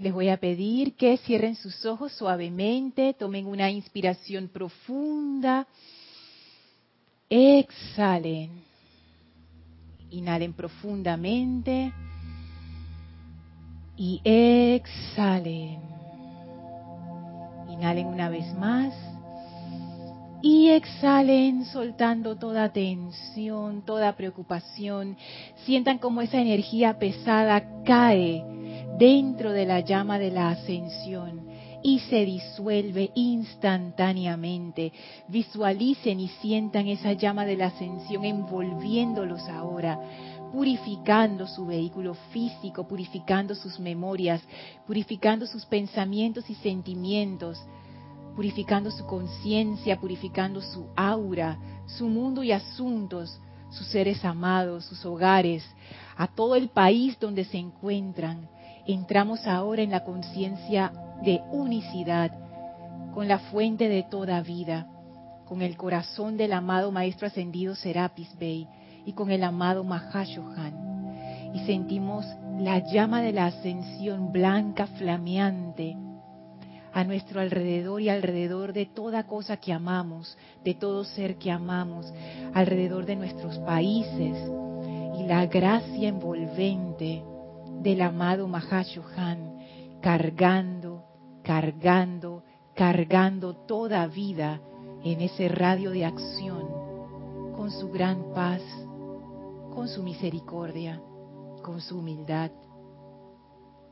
Les voy a pedir que cierren sus ojos suavemente, tomen una inspiración profunda, exhalen, inhalen profundamente y exhalen. Inhalen una vez más y exhalen soltando toda tensión, toda preocupación. Sientan como esa energía pesada cae dentro de la llama de la ascensión y se disuelve instantáneamente. Visualicen y sientan esa llama de la ascensión envolviéndolos ahora, purificando su vehículo físico, purificando sus memorias, purificando sus pensamientos y sentimientos purificando su conciencia, purificando su aura, su mundo y asuntos, sus seres amados, sus hogares, a todo el país donde se encuentran. Entramos ahora en la conciencia de unicidad con la fuente de toda vida, con el corazón del amado Maestro Ascendido Serapis Bey y con el amado Mahashohan. Y sentimos la llama de la ascensión blanca flameante a nuestro alrededor y alrededor de toda cosa que amamos, de todo ser que amamos, alrededor de nuestros países y la gracia envolvente del amado Mahashohan, cargando, cargando, cargando toda vida en ese radio de acción, con su gran paz, con su misericordia, con su humildad,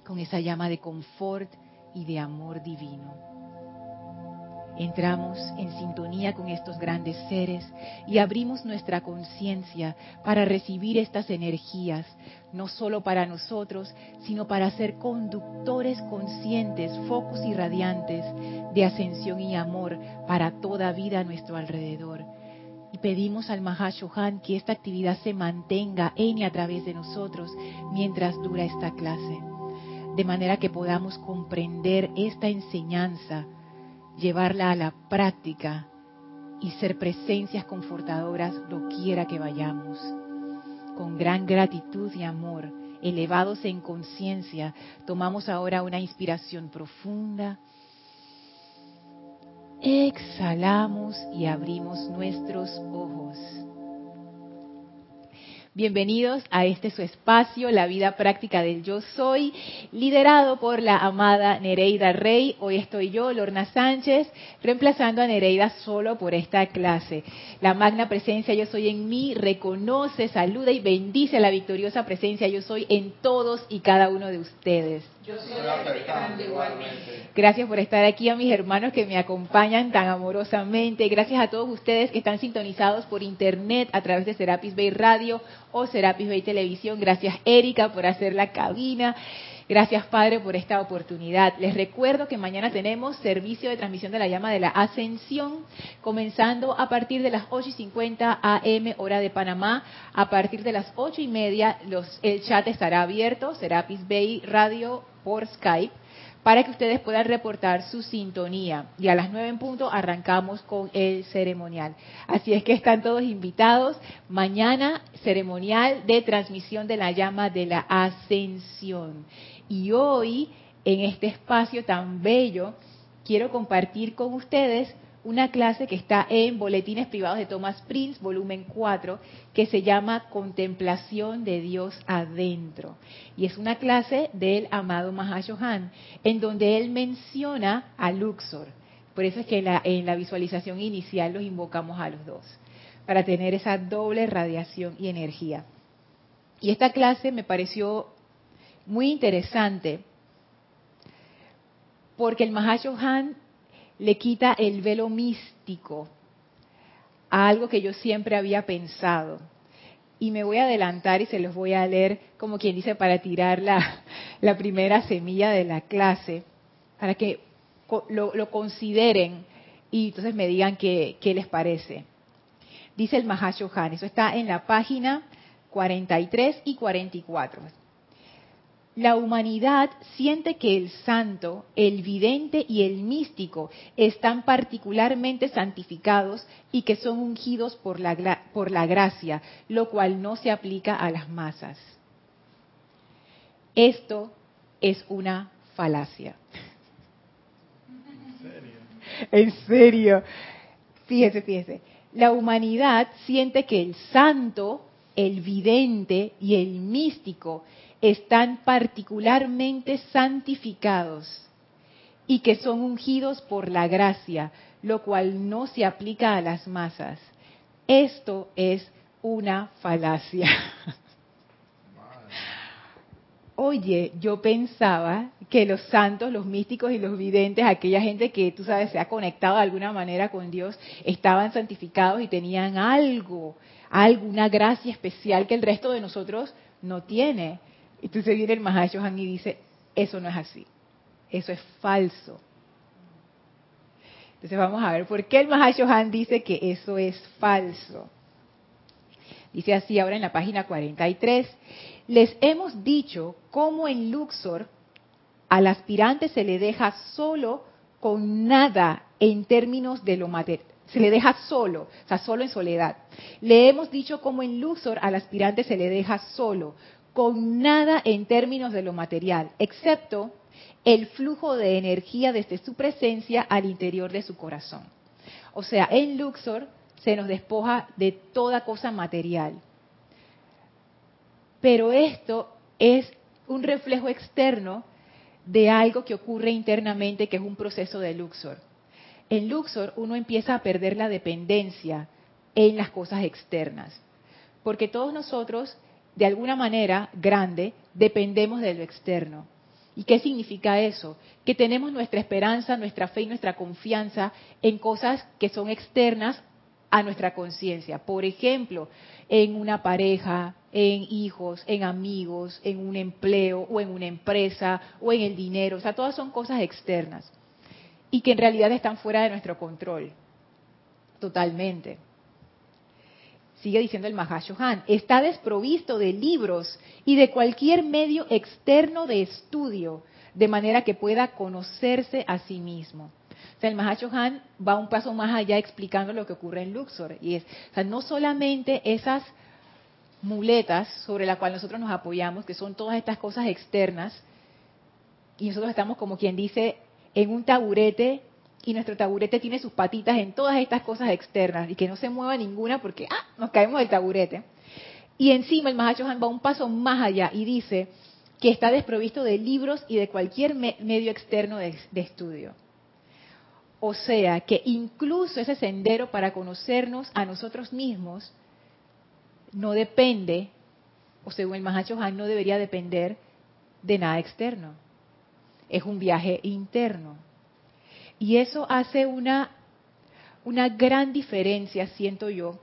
con esa llama de confort y de amor divino. Entramos en sintonía con estos grandes seres y abrimos nuestra conciencia para recibir estas energías, no solo para nosotros, sino para ser conductores conscientes, focos y radiantes de ascensión y amor para toda vida a nuestro alrededor. Y pedimos al Mahashohan que esta actividad se mantenga en y a través de nosotros mientras dura esta clase de manera que podamos comprender esta enseñanza, llevarla a la práctica y ser presencias confortadoras doquiera que vayamos. Con gran gratitud y amor, elevados en conciencia, tomamos ahora una inspiración profunda. Exhalamos y abrimos nuestros ojos. Bienvenidos a este su espacio, la vida práctica del yo soy, liderado por la amada Nereida Rey. Hoy estoy yo, Lorna Sánchez, reemplazando a Nereida solo por esta clase. La magna presencia yo soy en mí reconoce, saluda y bendice la victoriosa presencia yo soy en todos y cada uno de ustedes. Yo soy igualmente. Gracias por estar aquí a mis hermanos que me acompañan tan amorosamente. Gracias a todos ustedes que están sintonizados por internet a través de Serapis Bay Radio o Serapis Bay Televisión. Gracias Erika por hacer la cabina. Gracias Padre por esta oportunidad. Les recuerdo que mañana tenemos servicio de transmisión de la llama de la ascensión, comenzando a partir de las 8 y 50 AM hora de Panamá. A partir de las 8 y media los, el chat estará abierto, Serapis Bay Radio por Skype para que ustedes puedan reportar su sintonía. Y a las nueve en punto arrancamos con el ceremonial. Así es que están todos invitados. Mañana ceremonial de transmisión de la llama de la ascensión. Y hoy, en este espacio tan bello, quiero compartir con ustedes una clase que está en Boletines Privados de Thomas Prince, volumen 4, que se llama Contemplación de Dios Adentro. Y es una clase del amado Mahashohan, en donde él menciona a Luxor. Por eso es que en la, en la visualización inicial los invocamos a los dos, para tener esa doble radiación y energía. Y esta clase me pareció muy interesante, porque el Mahashohan le quita el velo místico a algo que yo siempre había pensado. Y me voy a adelantar y se los voy a leer, como quien dice, para tirar la, la primera semilla de la clase, para que lo, lo consideren y entonces me digan qué, qué les parece. Dice el Mahashohan, eso está en la página 43 y 44 la humanidad siente que el santo, el vidente y el místico están particularmente santificados y que son ungidos por la, por la gracia, lo cual no se aplica a las masas. Esto es una falacia. ¿En serio? Fíjese, fíjese. La humanidad siente que el santo, el vidente y el místico están particularmente santificados y que son ungidos por la gracia, lo cual no se aplica a las masas. Esto es una falacia. Oye, yo pensaba que los santos, los místicos y los videntes, aquella gente que tú sabes se ha conectado de alguna manera con Dios, estaban santificados y tenían algo, alguna gracia especial que el resto de nosotros no tiene. Entonces viene el Mahashohan y dice, eso no es así, eso es falso. Entonces vamos a ver por qué el Mahashohan dice que eso es falso. Dice así ahora en la página 43, les hemos dicho cómo en Luxor al aspirante se le deja solo con nada en términos de lo material. Se le deja solo, o sea, solo en soledad. Le hemos dicho cómo en Luxor al aspirante se le deja solo, con nada en términos de lo material, excepto el flujo de energía desde su presencia al interior de su corazón. O sea, en Luxor se nos despoja de toda cosa material. Pero esto es un reflejo externo de algo que ocurre internamente, que es un proceso de Luxor. En Luxor uno empieza a perder la dependencia en las cosas externas, porque todos nosotros, de alguna manera grande, dependemos de lo externo. ¿Y qué significa eso? Que tenemos nuestra esperanza, nuestra fe y nuestra confianza en cosas que son externas a nuestra conciencia. Por ejemplo, en una pareja, en hijos, en amigos, en un empleo o en una empresa o en el dinero. O sea, todas son cosas externas y que en realidad están fuera de nuestro control. Totalmente. Sigue diciendo el Mahashohan, está desprovisto de libros y de cualquier medio externo de estudio, de manera que pueda conocerse a sí mismo. O sea, el Mahashohan va un paso más allá explicando lo que ocurre en Luxor. Y es, o sea, no solamente esas muletas sobre las cuales nosotros nos apoyamos, que son todas estas cosas externas, y nosotros estamos como quien dice en un taburete y nuestro taburete tiene sus patitas en todas estas cosas externas y que no se mueva ninguna porque ah, nos caemos del taburete. Y encima el Mahashohan va un paso más allá y dice que está desprovisto de libros y de cualquier medio externo de estudio. O sea, que incluso ese sendero para conocernos a nosotros mismos no depende, o según el Mahacho Han, no debería depender de nada externo. Es un viaje interno. Y eso hace una, una gran diferencia, siento yo,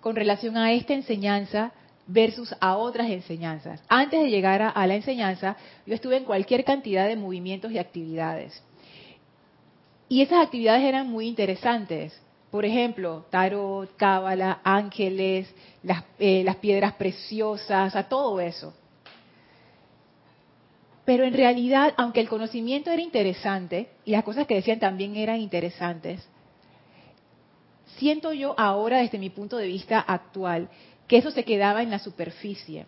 con relación a esta enseñanza versus a otras enseñanzas. Antes de llegar a, la enseñanza, yo estuve en cualquier cantidad de movimientos y actividades. Y esas actividades eran muy interesantes. Por ejemplo, tarot, cábala, ángeles, las, eh, las piedras preciosas, a todo eso. Pero en realidad, aunque el conocimiento era interesante y las cosas que decían también eran interesantes, siento yo ahora desde mi punto de vista actual que eso se quedaba en la superficie.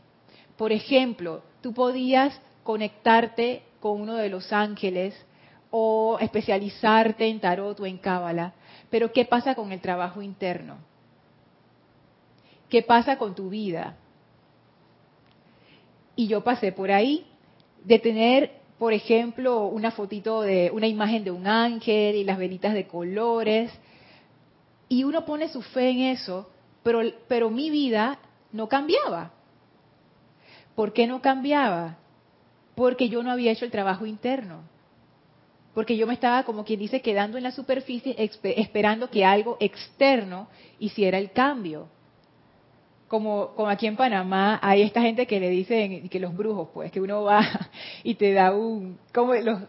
Por ejemplo, tú podías conectarte con uno de los ángeles o especializarte en tarot o en cábala, pero ¿qué pasa con el trabajo interno? ¿Qué pasa con tu vida? Y yo pasé por ahí de tener, por ejemplo, una fotito de una imagen de un ángel y las velitas de colores, y uno pone su fe en eso, pero, pero mi vida no cambiaba. ¿Por qué no cambiaba? Porque yo no había hecho el trabajo interno porque yo me estaba, como quien dice, quedando en la superficie esperando que algo externo hiciera el cambio. Como, como aquí en Panamá hay esta gente que le dicen que los brujos, pues, que uno va y te da un, como los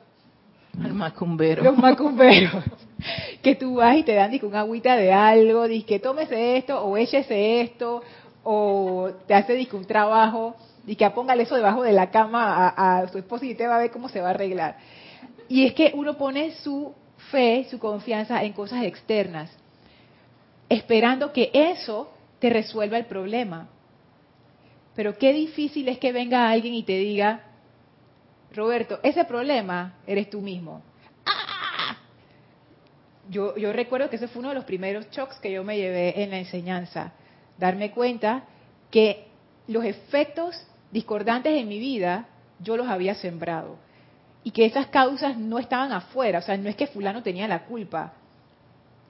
los macumberos. Los macumberos. que tú vas y te dan un agüita de algo, dices que tómese esto o échese esto, o te hace un trabajo, y que póngale eso debajo de la cama a, a su esposo y te va a ver cómo se va a arreglar. Y es que uno pone su fe, su confianza en cosas externas, esperando que eso te resuelva el problema. Pero qué difícil es que venga alguien y te diga, Roberto, ese problema eres tú mismo. ¡Ah! Yo, yo recuerdo que ese fue uno de los primeros shocks que yo me llevé en la enseñanza. Darme cuenta que los efectos discordantes en mi vida yo los había sembrado. Y que esas causas no estaban afuera. O sea, no es que fulano tenía la culpa.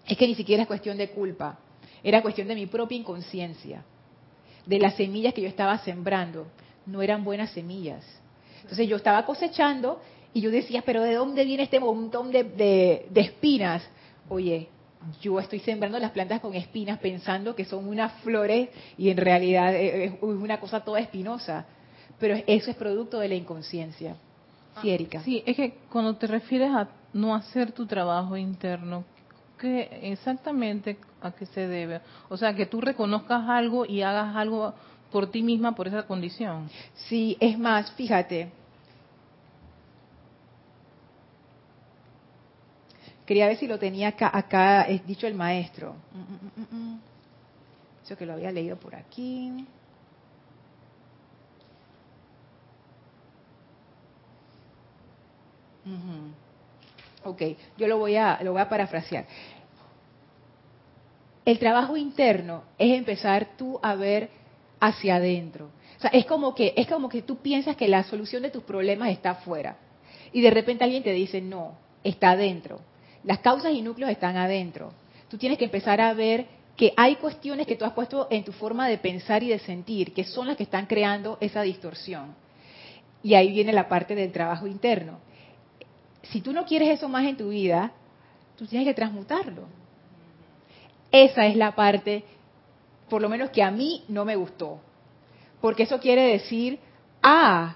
Es que ni siquiera es cuestión de culpa. Era cuestión de mi propia inconsciencia. De las semillas que yo estaba sembrando. No eran buenas semillas. Entonces yo estaba cosechando y yo decía, pero ¿de dónde viene este montón de, de, espinas? Oye, yo estoy sembrando las plantas con espinas pensando que son unas flores y en realidad es una cosa toda espinosa. Pero eso es producto de la inconsciencia. Sí, Erika. Sí, es que cuando te refieres a no hacer tu trabajo interno, ¿qué exactamente a qué se debe? O sea, que tú reconozcas algo y hagas algo por ti misma por esa condición. Sí, es más, fíjate, Quería ver si lo tenía acá, acá es dicho el maestro. Mm, mm, mm, Eso que lo había leído por aquí. Ok, yo lo voy a lo voy a parafrasear. El trabajo interno es empezar tú a ver hacia adentro. O sea, es como que es como que tú piensas que la solución de tus problemas está afuera y de repente alguien te dice no, está adentro. Las causas y núcleos están adentro. Tú tienes que empezar a ver que hay cuestiones que tú has puesto en tu forma de pensar y de sentir, que son las que están creando esa distorsión. Y ahí viene la parte del trabajo interno. Si tú no quieres eso más en tu vida, tú tienes que transmutarlo. Esa es la parte, por lo menos que a mí no me gustó. Porque eso quiere decir, ah,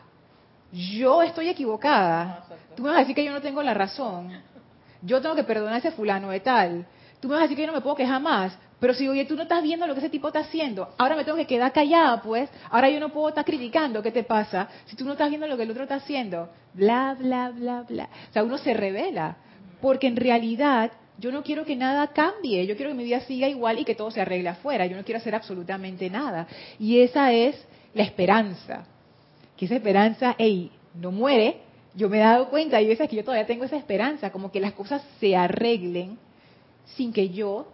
yo estoy equivocada. Tú me vas a decir que yo no tengo la razón yo tengo que perdonar a ese fulano de tal. Tú me vas a decir que yo no me puedo quejar más, pero si oye, tú no estás viendo lo que ese tipo está haciendo, ahora me tengo que quedar callada, pues, ahora yo no puedo estar criticando, ¿qué te pasa? Si tú no estás viendo lo que el otro está haciendo, bla, bla, bla, bla. O sea, uno se revela, porque en realidad yo no quiero que nada cambie, yo quiero que mi vida siga igual y que todo se arregle afuera, yo no quiero hacer absolutamente nada. Y esa es la esperanza, que esa esperanza, hey, no muere, yo me he dado cuenta y veces que yo todavía tengo esa esperanza, como que las cosas se arreglen sin que yo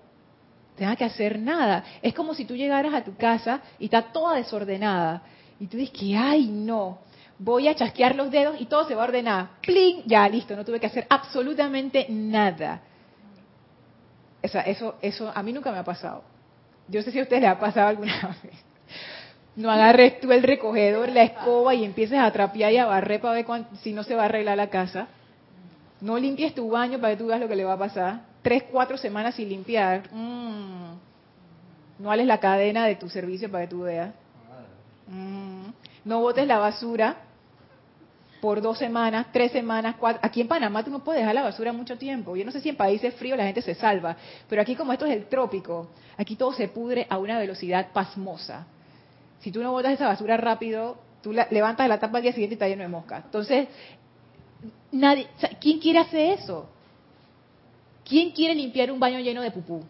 tenga que hacer nada. Es como si tú llegaras a tu casa y está toda desordenada y tú dices que, ay, no, voy a chasquear los dedos y todo se va a ordenar. ¡Plin! Ya, listo, no tuve que hacer absolutamente nada. O sea, eso, eso a mí nunca me ha pasado. Yo sé si a ustedes les ha pasado alguna vez. No agarres tú el recogedor, la escoba y empieces a trapear y a barrer para ver si no se va a arreglar la casa. No limpies tu baño para que tú veas lo que le va a pasar. Tres, cuatro semanas sin limpiar. Mm. No hables la cadena de tu servicio para que tú veas. Mm. No botes la basura por dos semanas, tres semanas, cuatro. Aquí en Panamá tú no puedes dejar la basura mucho tiempo. Yo no sé si en países fríos la gente se salva, pero aquí como esto es el trópico, aquí todo se pudre a una velocidad pasmosa si tú no botas esa basura rápido, tú la, levantas la tapa al día siguiente y está lleno de mosca. Entonces, nadie, ¿quién quiere hacer eso? ¿Quién quiere limpiar un baño lleno de pupú?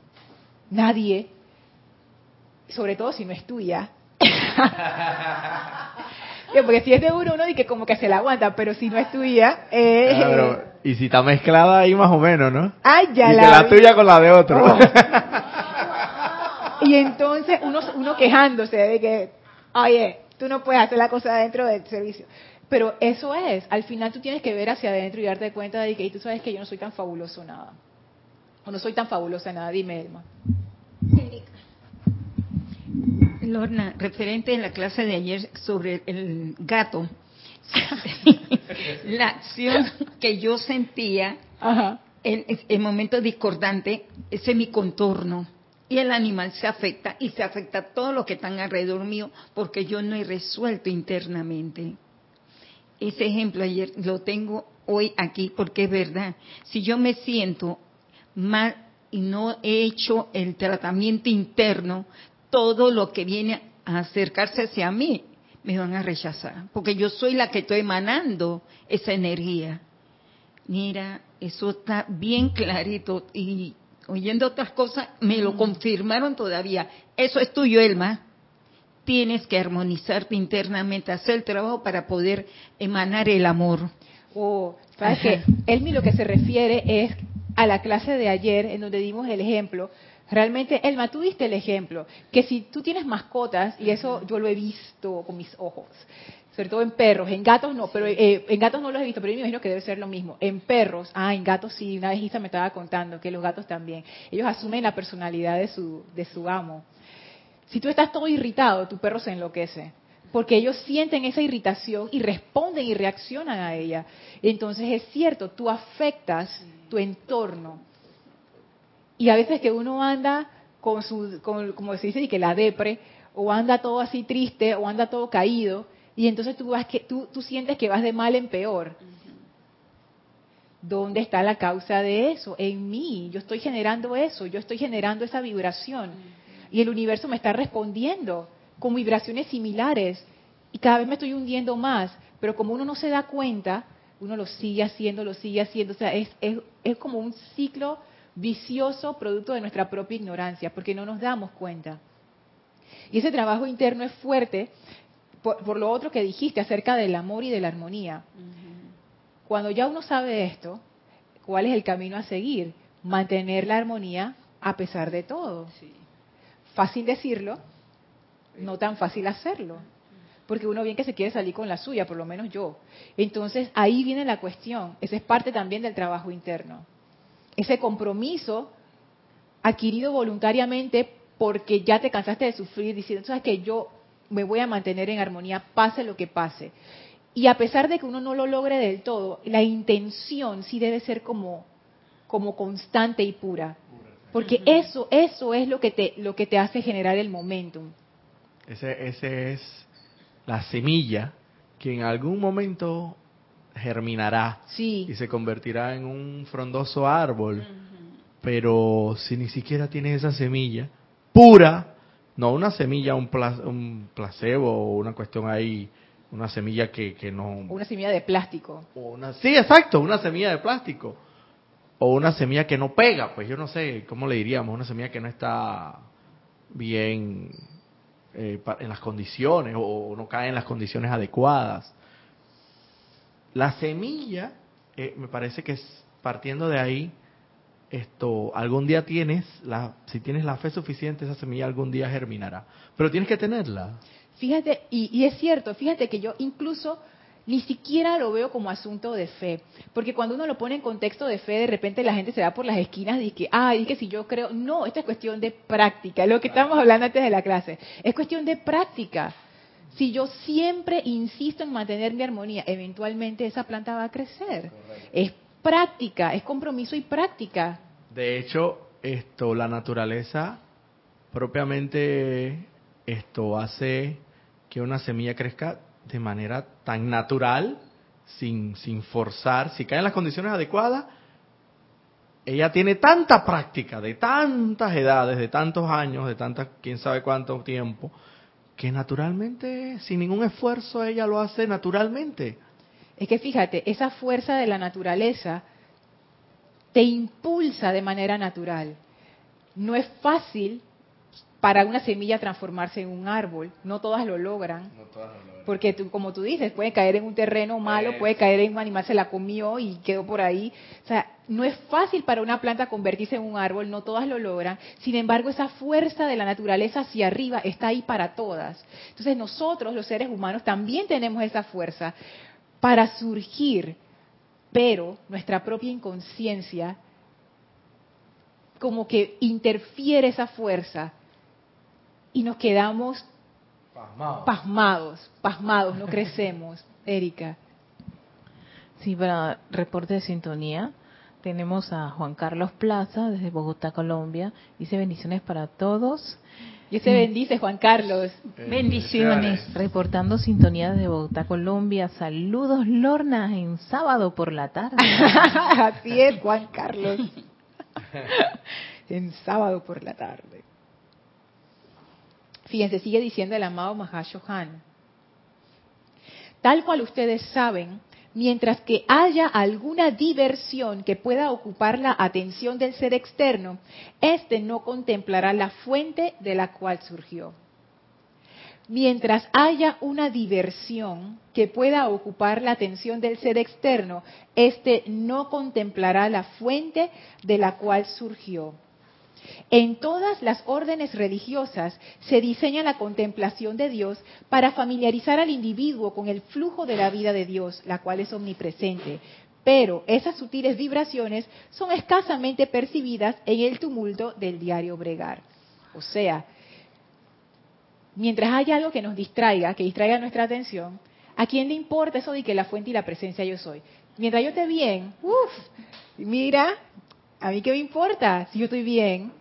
Nadie. Sobre todo si no es tuya. Porque si es de uno, uno dice que como que se la aguanta, pero si no es tuya... Eh... y si está mezclada ahí más o menos, ¿no? Ay, ya y la... la tuya con la de otro. Oh. y entonces uno, uno quejándose de que oye, tú no puedes hacer la cosa dentro del servicio. Pero eso es, al final tú tienes que ver hacia adentro y darte cuenta de que tú sabes que yo no soy tan fabuloso nada. O no soy tan fabulosa nada, dime Elma. Lorna, referente en la clase de ayer sobre el gato, la acción que yo sentía, En, el momento discordante, ese es mi contorno y el animal se afecta y se afecta a todo lo que están alrededor mío porque yo no he resuelto internamente. Ese ejemplo ayer lo tengo hoy aquí porque es verdad. Si yo me siento mal y no he hecho el tratamiento interno, todo lo que viene a acercarse hacia mí me van a rechazar porque yo soy la que estoy emanando esa energía. Mira, eso está bien clarito y oyendo otras cosas, me lo confirmaron todavía. Eso es tuyo, Elma. tienes que armonizarte internamente, hacer el trabajo para poder emanar el amor. O, ¿sabes qué? Elmi lo que se refiere es a la clase de ayer en donde dimos el ejemplo. Realmente, Elma, tú diste el ejemplo, que si tú tienes mascotas, y eso yo lo he visto con mis ojos, sobre todo en perros, en gatos no, pero eh, en gatos no los he visto, pero yo me imagino que debe ser lo mismo. En perros, ah, en gatos sí, una vez me estaba contando que los gatos también, ellos asumen la personalidad de su, de su amo. Si tú estás todo irritado, tu perro se enloquece porque ellos sienten esa irritación y responden y reaccionan a ella. Entonces es cierto, tú afectas tu entorno. Y a veces que uno anda con su, como se dice, y que la depre, o anda todo así triste, o anda todo caído, y entonces vas que, tú sientes que vas de mal en peor. ¿Dónde está la causa de eso? En mí. Yo estoy generando eso, yo estoy generando esa vibración. Y el universo me está respondiendo con vibraciones similares y cada vez me estoy hundiendo más, pero como uno no se da cuenta, uno lo sigue haciendo, lo sigue haciendo, o sea, es, es, como un ciclo vicioso producto de nuestra propia ignorancia, porque no nos damos cuenta. Y ese trabajo interno es fuerte por, lo otro que dijiste acerca del amor y de la armonía. Cuando ya uno sabe esto, ¿cuál es el camino a seguir? Mantener la armonía a pesar de todo. Fácil decirlo, no tan fácil hacerlo. Porque uno bien que se quiere salir con la suya, por lo menos yo. Entonces ahí viene la cuestión. Esa es parte también del trabajo interno. Ese compromiso adquirido voluntariamente porque ya te cansaste de sufrir diciendo, sabes que yo me voy a mantener en armonía, pase lo que pase. Y a pesar de que uno no lo logre del todo, la intención sí debe ser como, como constante y pura. Porque eso, eso es lo que te, lo que te hace generar el momentum. Ese, ese es la semilla que en algún momento germinará y se convertirá en un frondoso árbol. Pero si ni siquiera tienes esa semilla pura, no una semilla, un, un placebo o una cuestión ahí, una semilla que, que no... Una semilla de plástico. una, sí, exacto, una semilla de plástico. O una semilla que no pega, pues yo no sé cómo le diríamos, una semilla que no está bien eh, en las condiciones o no cae en las condiciones adecuadas. La semilla, eh, me parece que es, partiendo de ahí, esto algún día tienes, la, si tienes la fe suficiente, esa semilla algún día germinará. Pero tienes que tenerla. Fíjate, y, y es cierto, fíjate que yo incluso ni siquiera lo veo como asunto de fe, porque cuando uno lo pone en contexto de fe, de repente la gente se va por las esquinas y que, ah, y que si yo creo, no, esto es cuestión de práctica, lo que estamos hablando antes de la clase, es cuestión de práctica. Si yo siempre insisto en mantener mi armonía, eventualmente esa planta va a crecer. Es práctica, es compromiso y práctica. De hecho, esto, la naturaleza propiamente esto hace que una semilla crezca de manera tan natural, sin, sin forzar, si cae en las condiciones adecuadas, ella tiene tanta práctica, de tantas edades, de tantos años, de tantas, quién sabe cuánto tiempo, que naturalmente, sin ningún esfuerzo, ella lo hace naturalmente. Es que fíjate, esa fuerza de la naturaleza te impulsa de manera natural. No es fácil para una semilla transformarse en un árbol. No todas lo logran. Porque tú, como tú dices, puede caer en un terreno malo, puede caer en un animal, se la comió y quedó por ahí. O sea, no es fácil para una planta convertirse en un árbol, no todas lo logran. Sin embargo, esa fuerza de la naturaleza hacia arriba está ahí para todas. Entonces nosotros, los seres humanos, también tenemos esa fuerza para surgir, pero nuestra propia inconsciencia como que interfiere esa fuerza y nos quedamos pasmados, pasmados, no crecemos. Erika. Sí, para reporte de sintonía tenemos a Juan Carlos Plaza desde Bogotá, Colombia. Dice bendiciones para todos. Y se bendice, Juan Carlos. Bendiciones. Reportando sintonía desde Bogotá, Colombia. Saludos, Lorna, en sábado por la tarde. Así es, Juan Carlos. en sábado por la tarde. Fíjense, sigue diciendo el amado Mahashohan. Tal cual ustedes saben, mientras que haya alguna diversión que pueda ocupar la atención del ser externo, éste no contemplará la fuente de la cual surgió. Mientras haya una diversión que pueda ocupar la atención del ser externo, éste no contemplará la fuente de la cual surgió. En todas las órdenes religiosas se diseña la contemplación de Dios para familiarizar al individuo con el flujo de la vida de Dios, la cual es omnipresente. Pero esas sutiles vibraciones son escasamente percibidas en el tumulto del diario bregar. O sea, mientras haya algo que nos distraiga, que distraiga nuestra atención, ¿a quién le importa eso de que la fuente y la presencia yo soy? Mientras yo esté bien, uff, mira, a mí qué me importa si yo estoy bien.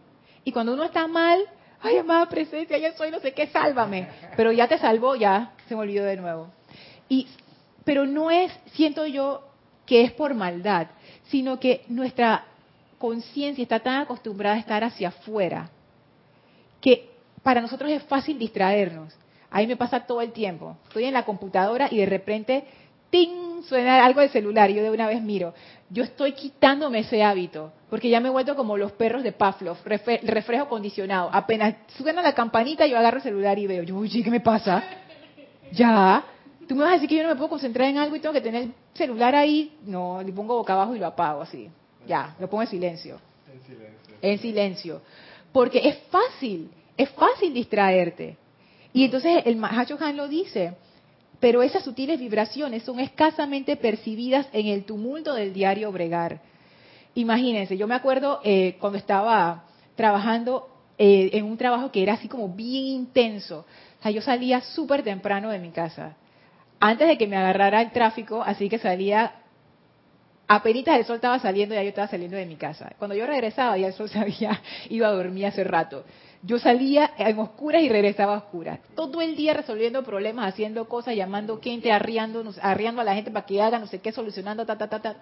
Y cuando uno está mal, ay, amada presencia, yo soy no sé qué, sálvame. Pero ya te salvó, ya se me olvidó de nuevo. Y, pero no es, siento yo, que es por maldad, sino que nuestra conciencia está tan acostumbrada a estar hacia afuera que para nosotros es fácil distraernos. A mí me pasa todo el tiempo. Estoy en la computadora y de repente, ¡ting! Suena algo de celular y yo de una vez miro. Yo estoy quitándome ese hábito, porque ya me he vuelto como los perros de Pavlov, reflejo condicionado. Apenas suena la campanita, yo agarro el celular y veo, yo, oye, ¿qué me pasa? Ya, tú me vas a decir que yo no me puedo concentrar en algo y tengo que tener el celular ahí. No, le pongo boca abajo y lo apago así. Ya, lo pongo en silencio. En silencio. En silencio. Porque es fácil, es fácil distraerte. Y entonces el Mahacho Han lo dice, pero esas sutiles vibraciones son escasamente percibidas en el tumulto del diario bregar. Imagínense, yo me acuerdo eh, cuando estaba trabajando eh, en un trabajo que era así como bien intenso. O sea, yo salía súper temprano de mi casa. Antes de que me agarrara el tráfico, así que salía, apenas el sol estaba saliendo, ya yo estaba saliendo de mi casa. Cuando yo regresaba, ya el sol se había a dormir hace rato. Yo salía en oscuras y regresaba a oscuras. Todo el día resolviendo problemas, haciendo cosas, llamando gente, arriando, a la gente para que haga no sé qué, solucionando, ta, ta, ta, ta.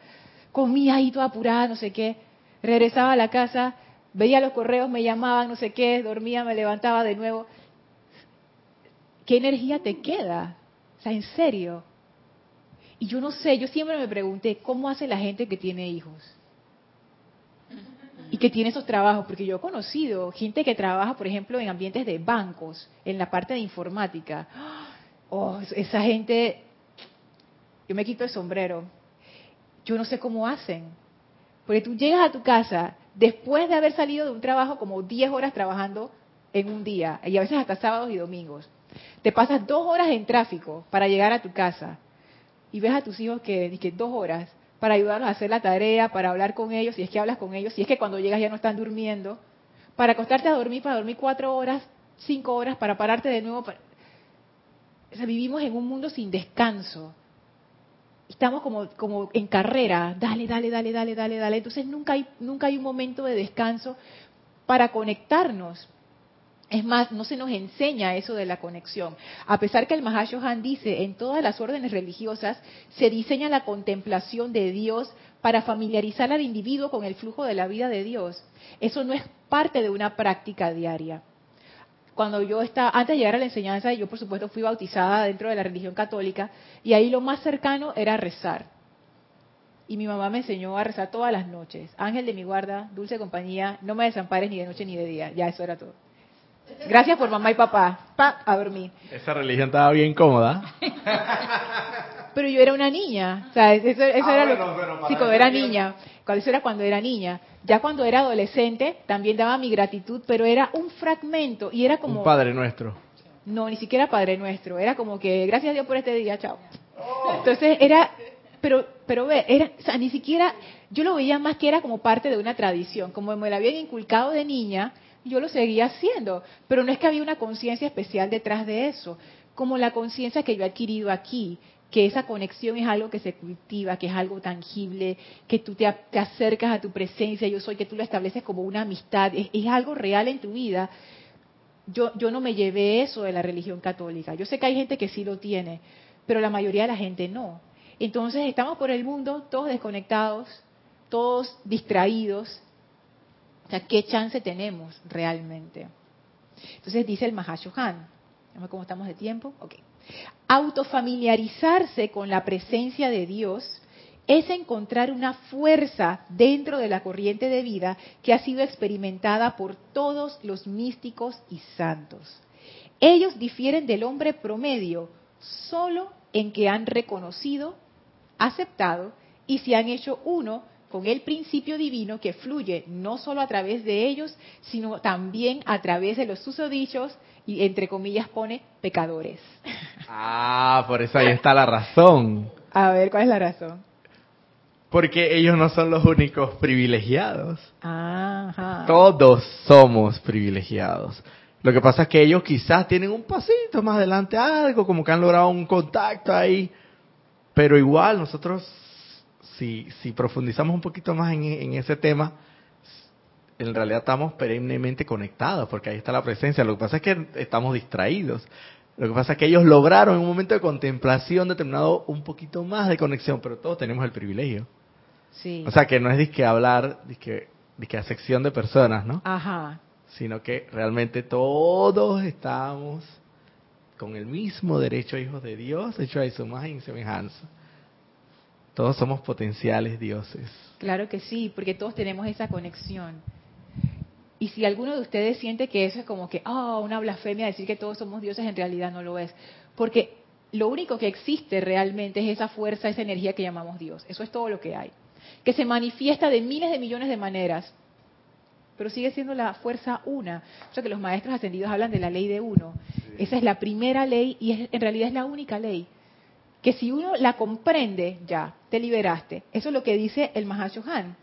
Comía ahí toda apurada, no sé qué. Regresaba a la casa, veía los correos, me llamaban, no sé qué, dormía, me levantaba de nuevo. ¿Qué energía te queda? O sea, en serio. Y yo no sé, yo siempre me pregunté, ¿cómo hace la gente que tiene hijos? Y que tiene esos trabajos, porque yo he conocido gente que trabaja, por ejemplo, en ambientes de bancos, en la parte de informática. Oh, esa gente, yo me quito el sombrero. Yo no sé cómo hacen. Porque tú llegas a tu casa después de haber salido de un trabajo como 10 horas trabajando en un día, y a veces hasta sábados y domingos. Te pasas dos horas en tráfico para llegar a tu casa y ves a tus hijos que, que dos horas para ayudarlos a hacer la tarea, para hablar con ellos, si es que hablas con ellos, si es que cuando llegas ya no están durmiendo, para acostarte a dormir, para dormir cuatro horas, cinco horas, para pararte de nuevo. O sea, vivimos en un mundo sin descanso. Estamos como, como en carrera, dale, dale, dale, dale, dale, dale. Entonces nunca hay, nunca hay un momento de descanso para conectarnos. Es más, no se nos enseña eso de la conexión. A pesar que el Mahashohan dice, en todas las órdenes religiosas se diseña la contemplación de Dios para familiarizar al individuo con el flujo de la vida de Dios. Eso no es parte de una práctica diaria. Cuando yo estaba, antes de llegar a la enseñanza, yo por supuesto fui bautizada dentro de la religión católica y ahí lo más cercano era rezar. Y mi mamá me enseñó a rezar todas las noches. Ángel de mi guarda, dulce compañía, no me desampares ni de noche ni de día. Ya eso era todo. Gracias por mamá y papá. Pa, a dormir. Esa religión estaba bien cómoda. Pero yo era una niña. O sea, eso, ah, era lo que, sí, cuando era niña. Cuando, eso era cuando era niña. Ya cuando era adolescente, también daba mi gratitud, pero era un fragmento y era como... Un Padre Nuestro. No, ni siquiera Padre Nuestro. Era como que, gracias a Dios por este día, chao. Entonces era, pero, pero ve, era, o sea, ni siquiera, yo lo veía más que era como parte de una tradición, como me la habían inculcado de niña, yo lo seguía haciendo, pero no es que había una conciencia especial detrás de eso, como la conciencia que yo he adquirido aquí, que esa conexión es algo que se cultiva, que es algo tangible, que tú te, acercas a tu presencia, yo soy, que tú lo estableces como una amistad, es, algo real en tu vida. Yo, yo no me llevé eso de la religión católica. Yo sé que hay gente que sí lo tiene, pero la mayoría de la gente no. Entonces estamos por el mundo todos desconectados, todos distraídos, o sea, ¿qué chance tenemos realmente? Entonces dice el Mahashohan, ¿cómo estamos de tiempo? Ok. Autofamiliarizarse con la presencia de Dios es encontrar una fuerza dentro de la corriente de vida que ha sido experimentada por todos los místicos y santos. ellos difieren del hombre promedio solo en que han reconocido, aceptado y se han hecho uno con el principio divino que fluye no solo a través de ellos, sino también a través de los susodichos y entre comillas pone pecadores. Ah, por eso ahí está la razón. A ver, ¿cuál es la razón? Porque ellos no son los únicos privilegiados. Ajá. Todos somos privilegiados. Lo que pasa es que ellos quizás tienen un pasito más adelante, algo, como que han logrado un contacto ahí. Pero igual nosotros, si, si profundizamos un poquito más en, en ese tema, en realidad estamos perennemente conectados, porque ahí está la presencia. Lo que pasa es que estamos distraídos. Lo que pasa es que ellos lograron en un momento de contemplación determinado un poquito más de conexión, pero todos tenemos el privilegio. Sí. O sea, que no es disque hablar, disque, disque a sección de personas, ¿no? Ajá. Sino que realmente todos estamos con el mismo derecho hijos de Dios, hecho a su imagen y semejanza. Todos somos potenciales dioses. Claro que sí, porque todos tenemos esa conexión. Y si alguno de ustedes siente que eso es como que, oh, una blasfemia decir que todos somos dioses, en realidad no lo es. Porque lo único que existe realmente es esa fuerza, esa energía que llamamos Dios. Eso es todo lo que hay. Que se manifiesta de miles de millones de maneras, pero sigue siendo la fuerza una. O sea que los maestros ascendidos hablan de la ley de uno. Esa es la primera ley y es, en realidad es la única ley. Que si uno la comprende, ya, te liberaste. Eso es lo que dice el Mahashohan.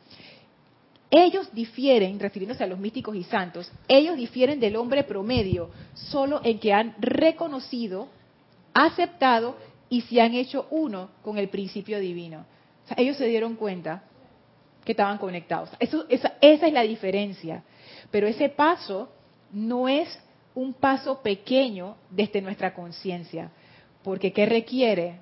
Ellos difieren, refiriéndose a los místicos y santos, ellos difieren del hombre promedio solo en que han reconocido, aceptado y se han hecho uno con el principio divino. O sea, ellos se dieron cuenta que estaban conectados. Esa, esa es la diferencia. Pero ese paso no es un paso pequeño desde nuestra conciencia. Porque ¿qué requiere?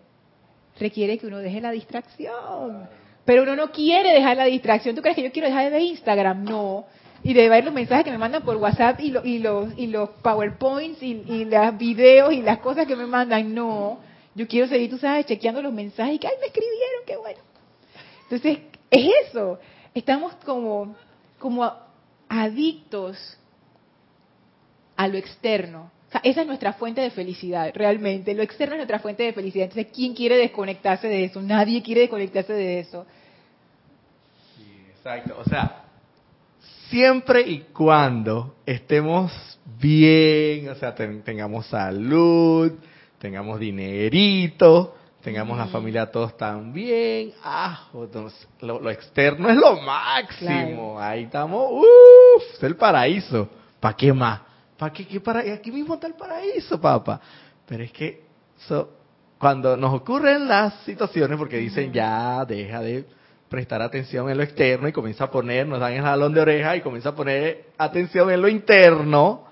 Requiere que uno deje la distracción. Pero uno no quiere dejar la distracción. ¿Tú crees que yo quiero dejar de ver Instagram? No. Y de ver los mensajes que me mandan por WhatsApp y, lo, y los, y los PowerPoints y, y los videos y las cosas que me mandan. No. Yo quiero seguir, tú sabes, chequeando los mensajes y que, ay, me escribieron, qué bueno. Entonces, es eso. Estamos como, como adictos a lo externo. O sea, esa es nuestra fuente de felicidad, realmente. Lo externo es nuestra fuente de felicidad. Entonces, ¿quién quiere desconectarse de eso? Nadie quiere desconectarse de eso. Sí, exacto. O sea, siempre y cuando estemos bien, o sea, ten, tengamos salud, tengamos dinerito, tengamos la familia todos tan bien, ah, lo, lo, externo es lo máximo, claro. ahí estamos, uff, es el paraíso, ¿para qué más? ¿Para qué, qué para, aquí mismo está el paraíso, papá. Pero es que so, cuando nos ocurren las situaciones, porque dicen ya, deja de prestar atención en lo externo y comienza a poner, nos dan el jalón de oreja y comienza a poner atención en lo interno,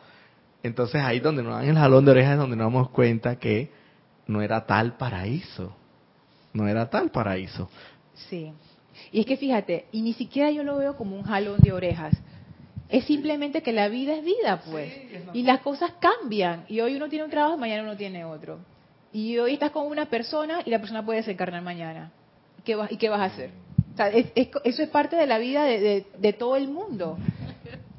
entonces ahí donde nos dan el jalón de oreja es donde nos damos cuenta que no era tal paraíso. No era tal paraíso. Sí. Y es que fíjate, y ni siquiera yo lo veo como un jalón de orejas. Es simplemente que la vida es vida, pues. Sí, y las cosas cambian. Y hoy uno tiene un trabajo, mañana uno tiene otro. Y hoy estás con una persona y la persona puede desencarnar mañana. ¿Qué vas, ¿Y qué vas a hacer? O sea, es, es, eso es parte de la vida de, de, de, todo el mundo.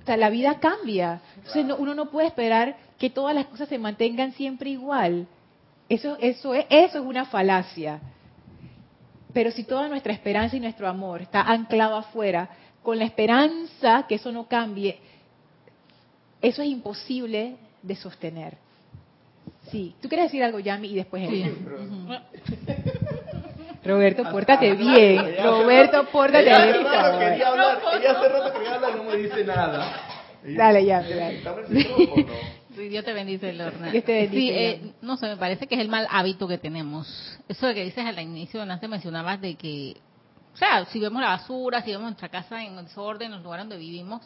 O sea, la vida cambia. Entonces no, uno no puede esperar que todas las cosas se mantengan siempre igual. Eso, eso, es, eso es una falacia. Pero si toda nuestra esperanza y nuestro amor está anclado afuera, con la esperanza que eso no cambie, eso es imposible de sostener. Sí, tú quieres decir algo, Yami, y después él. Sí. Roberto, pórtate bien. Roberto, pórtate bien. Ella quería hablar, ella hace rato quería hablar, no me dice nada. Dale, ya, dale. Sí, Dios te bendice, Lorna. Dios te bendice. Sí, eh, no sé, me parece que es el mal hábito que tenemos. Eso de que dices al inicio, antes mencionabas de que, o sea, si vemos la basura, si vemos nuestra casa en desorden, en los lugares donde vivimos,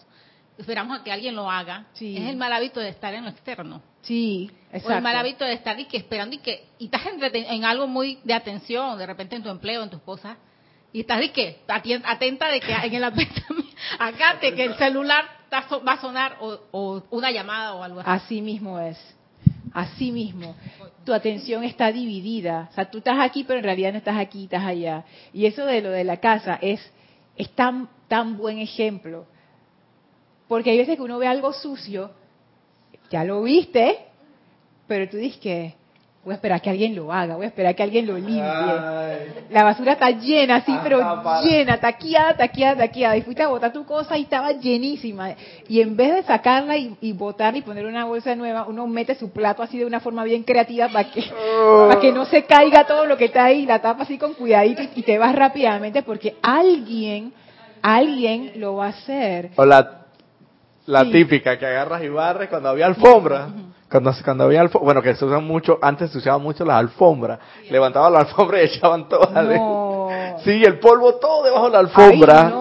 esperamos a que alguien lo haga. Sí. Es el mal hábito de estar en lo externo. Sí, exacto. O el mal hábito de estar y que esperando y que y estás en algo muy de atención, de repente en tu empleo, en tus cosas, y estás de que atenta de que en el acá que el celular va a sonar o, o, una llamada o algo así. Así mismo es. Así mismo. Tu atención está dividida. O sea, tú estás aquí, pero en realidad no estás aquí, estás allá. Y eso de lo de la casa es, es tan, tan buen ejemplo. Porque hay veces que uno ve algo sucio, ya lo viste, pero tú dices que voy a esperar que alguien lo haga, voy a esperar que alguien lo limpie. La basura está llena, sí, pero llena, taqueada, taqueada, taqueada. Y fuiste a botar tu cosa y estaba llenísima. Y en vez de sacarla y, y botarla y poner una bolsa nueva, uno mete su plato así de una forma bien creativa para que, para que no se caiga todo lo que está ahí, la tapa así con cuidadito y, te vas rápidamente porque alguien, alguien lo va a hacer. O la, la típica que agarras y barres cuando había alfombra. Cuando, cuando había bueno, que se usan mucho, antes se usaban mucho las alfombras. Levantaban la alfombra y echaban todo no. Sí, el polvo todo debajo de la alfombra.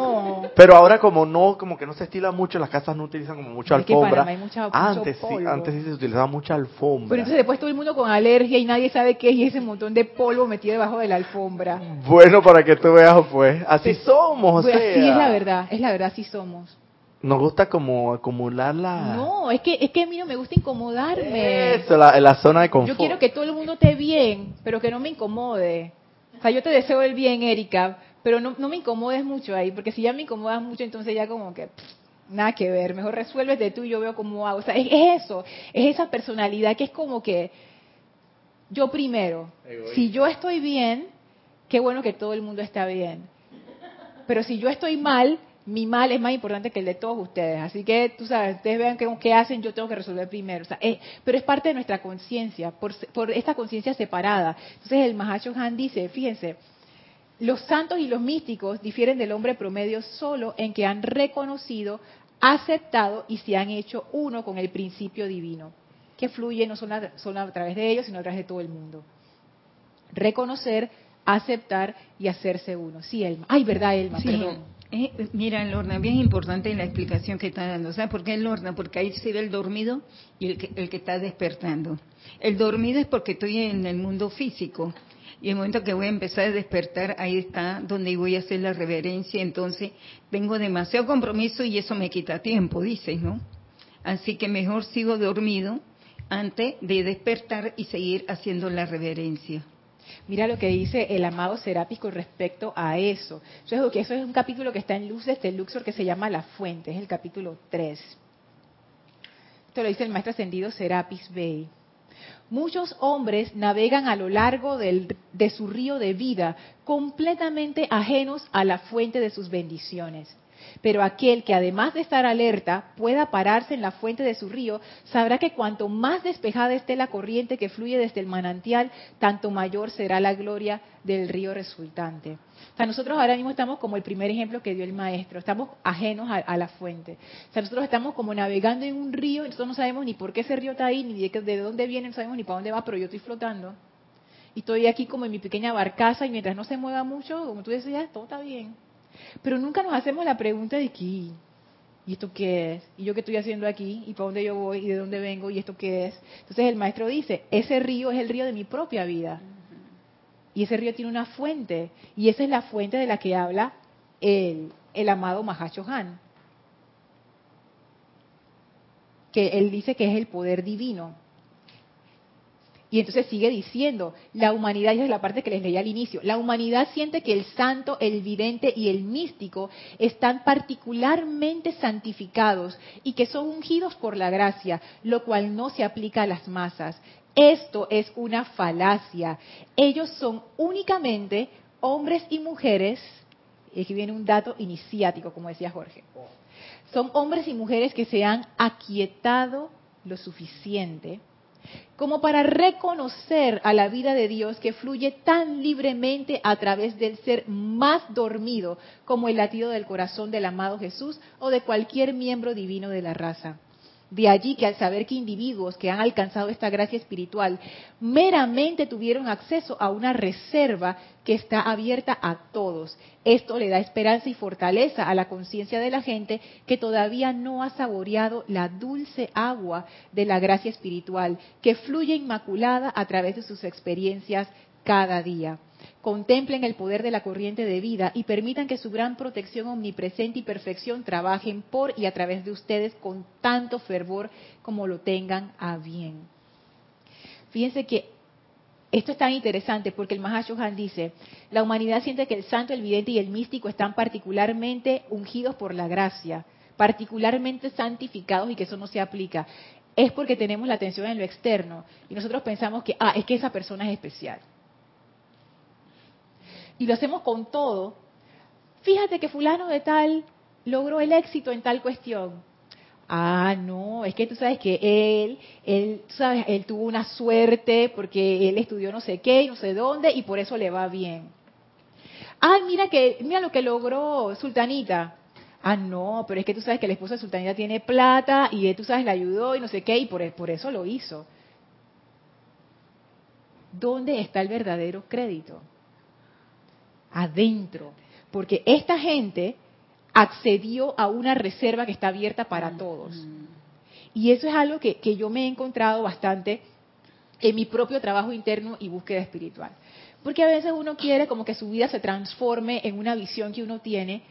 Pero ahora como no, como que no se estila mucho, las casas no utilizan como mucha alfombra. antes sí, antes sí se utilizaba mucha alfombra. Pero entonces después todo el mundo con alergia y nadie sabe qué es ese montón de polvo metido debajo de la alfombra. Bueno, para que tú veas pues, así somos, o sea. Sí, es la verdad, es la verdad, así somos nos gusta como acumularla. No, es que es que a mí no me gusta incomodarme. Eso, la, la zona de confort. Yo quiero que todo el mundo esté bien, pero que no me incomode. O sea, yo te deseo el bien, Erika, pero no, no me incomodes mucho ahí, porque si ya me incomodas mucho, entonces ya como que nada que ver, mejor resuélvete tú y yo veo cómo hago. O sea, es, eso, es esa personalidad que es como que yo primero, si yo estoy bien, qué bueno que todo el mundo está bien. Pero si yo estoy mal, mi mal es más importante que el de todos ustedes. Así que, tú sabes, ustedes vean qué, hacen, yo tengo que resolver primero. pero es parte de nuestra conciencia, por, por, esta conciencia separada. Entonces el Mahacho Han dice, fíjense, los santos y los místicos difieren del hombre promedio solo en que han reconocido, aceptado y se han hecho uno con el principio divino, que fluye no solo a, través de ellos, sino a través de todo el mundo. Reconocer, aceptar y hacerse uno. Sí, Elma. Ay, verdad, Elma, perdón. Eh, mira, Lorna, bien importante la explicación que está dando. ¿Sabes por qué Lorna? Porque ahí se ve el dormido y el que, el que está despertando. El dormido es porque estoy en el mundo físico. Y el momento que voy a empezar a despertar, ahí está donde voy a hacer la reverencia. Entonces, tengo demasiado compromiso y eso me quita tiempo, dices, ¿no? Así que mejor sigo dormido antes de despertar y seguir haciendo la reverencia. Mira lo que dice el amado Serapis con respecto a eso. Eso es, eso es un capítulo que está en luz de este Luxor que se llama La Fuente, es el capítulo 3. Esto lo dice el maestro ascendido Serapis Bey. Muchos hombres navegan a lo largo de su río de vida completamente ajenos a la fuente de sus bendiciones. Pero aquel que además de estar alerta pueda pararse en la fuente de su río, sabrá que cuanto más despejada esté la corriente que fluye desde el manantial, tanto mayor será la gloria del río resultante. O sea, nosotros ahora mismo estamos como el primer ejemplo que dio el maestro, estamos ajenos a, la fuente. O sea, nosotros estamos como navegando en un río, nosotros no sabemos ni por qué ese río está ahí, ni de, de dónde viene, no sabemos ni para dónde va, pero yo estoy flotando. Y estoy aquí como en mi pequeña barcaza y mientras no se mueva mucho, como tú decías, todo está bien. Pero nunca nos hacemos la pregunta de qué, ¿y esto qué es? ¿Y yo qué estoy haciendo aquí? ¿Y para dónde yo voy? ¿Y de dónde vengo? ¿Y esto qué es? Entonces el maestro dice, ese río es el río de mi propia vida. Y ese río tiene una fuente. Y esa es la fuente de la que habla el, el amado Mahacho Han. Que él dice que es el poder divino. Y entonces sigue diciendo, la humanidad, y es la parte que les leí al inicio, la humanidad siente que el santo, el vidente y el místico están particularmente santificados y que son ungidos por la gracia, lo cual no se aplica a las masas. Esto es una falacia. Ellos son únicamente hombres y mujeres, y aquí viene un dato iniciático, como decía Jorge, son hombres y mujeres que se han aquietado lo suficiente como para reconocer a la vida de Dios que fluye tan libremente a través del ser más dormido como el latido del corazón del amado Jesús o de cualquier miembro divino de la raza. De allí que al saber que individuos que han alcanzado esta gracia espiritual meramente tuvieron acceso a una reserva que está abierta a todos. Esto le da esperanza y fortaleza a la conciencia de la gente que todavía no ha saboreado la dulce agua de la gracia espiritual que fluye inmaculada a través de sus experiencias cada día contemplen el poder de la corriente de vida y permitan que su gran protección omnipresente y perfección trabajen por y a través de ustedes con tanto fervor como lo tengan a bien. Fíjense que esto es tan interesante porque el Mahashohan dice, la humanidad siente que el santo, el vidente y el místico están particularmente ungidos por la gracia, particularmente santificados y que eso no se aplica. es porque tenemos la atención en lo externo y nosotros pensamos que, ah, es que esa persona es especial. Y lo hacemos con todo. Fíjate que fulano de tal logró el éxito en tal cuestión. Ah, no, es que tú sabes que él, él, sabes, él tuvo una suerte porque él estudió no sé qué y no sé dónde y por eso le va bien. Ah, mira que, mira lo que logró Sultanita. Ah, no, pero es que tú sabes que la esposa de Sultanita tiene plata y él, tú sabes, le ayudó y no sé qué y por eso lo hizo. ¿Dónde está el verdadero crédito? Adentro. Porque esta gente accedió a una reserva que está abierta para todos. Y eso es algo que, yo me he encontrado bastante en mi propio trabajo interno y búsqueda espiritual. Porque a veces uno quiere como que su vida se transforme en una visión que uno tiene,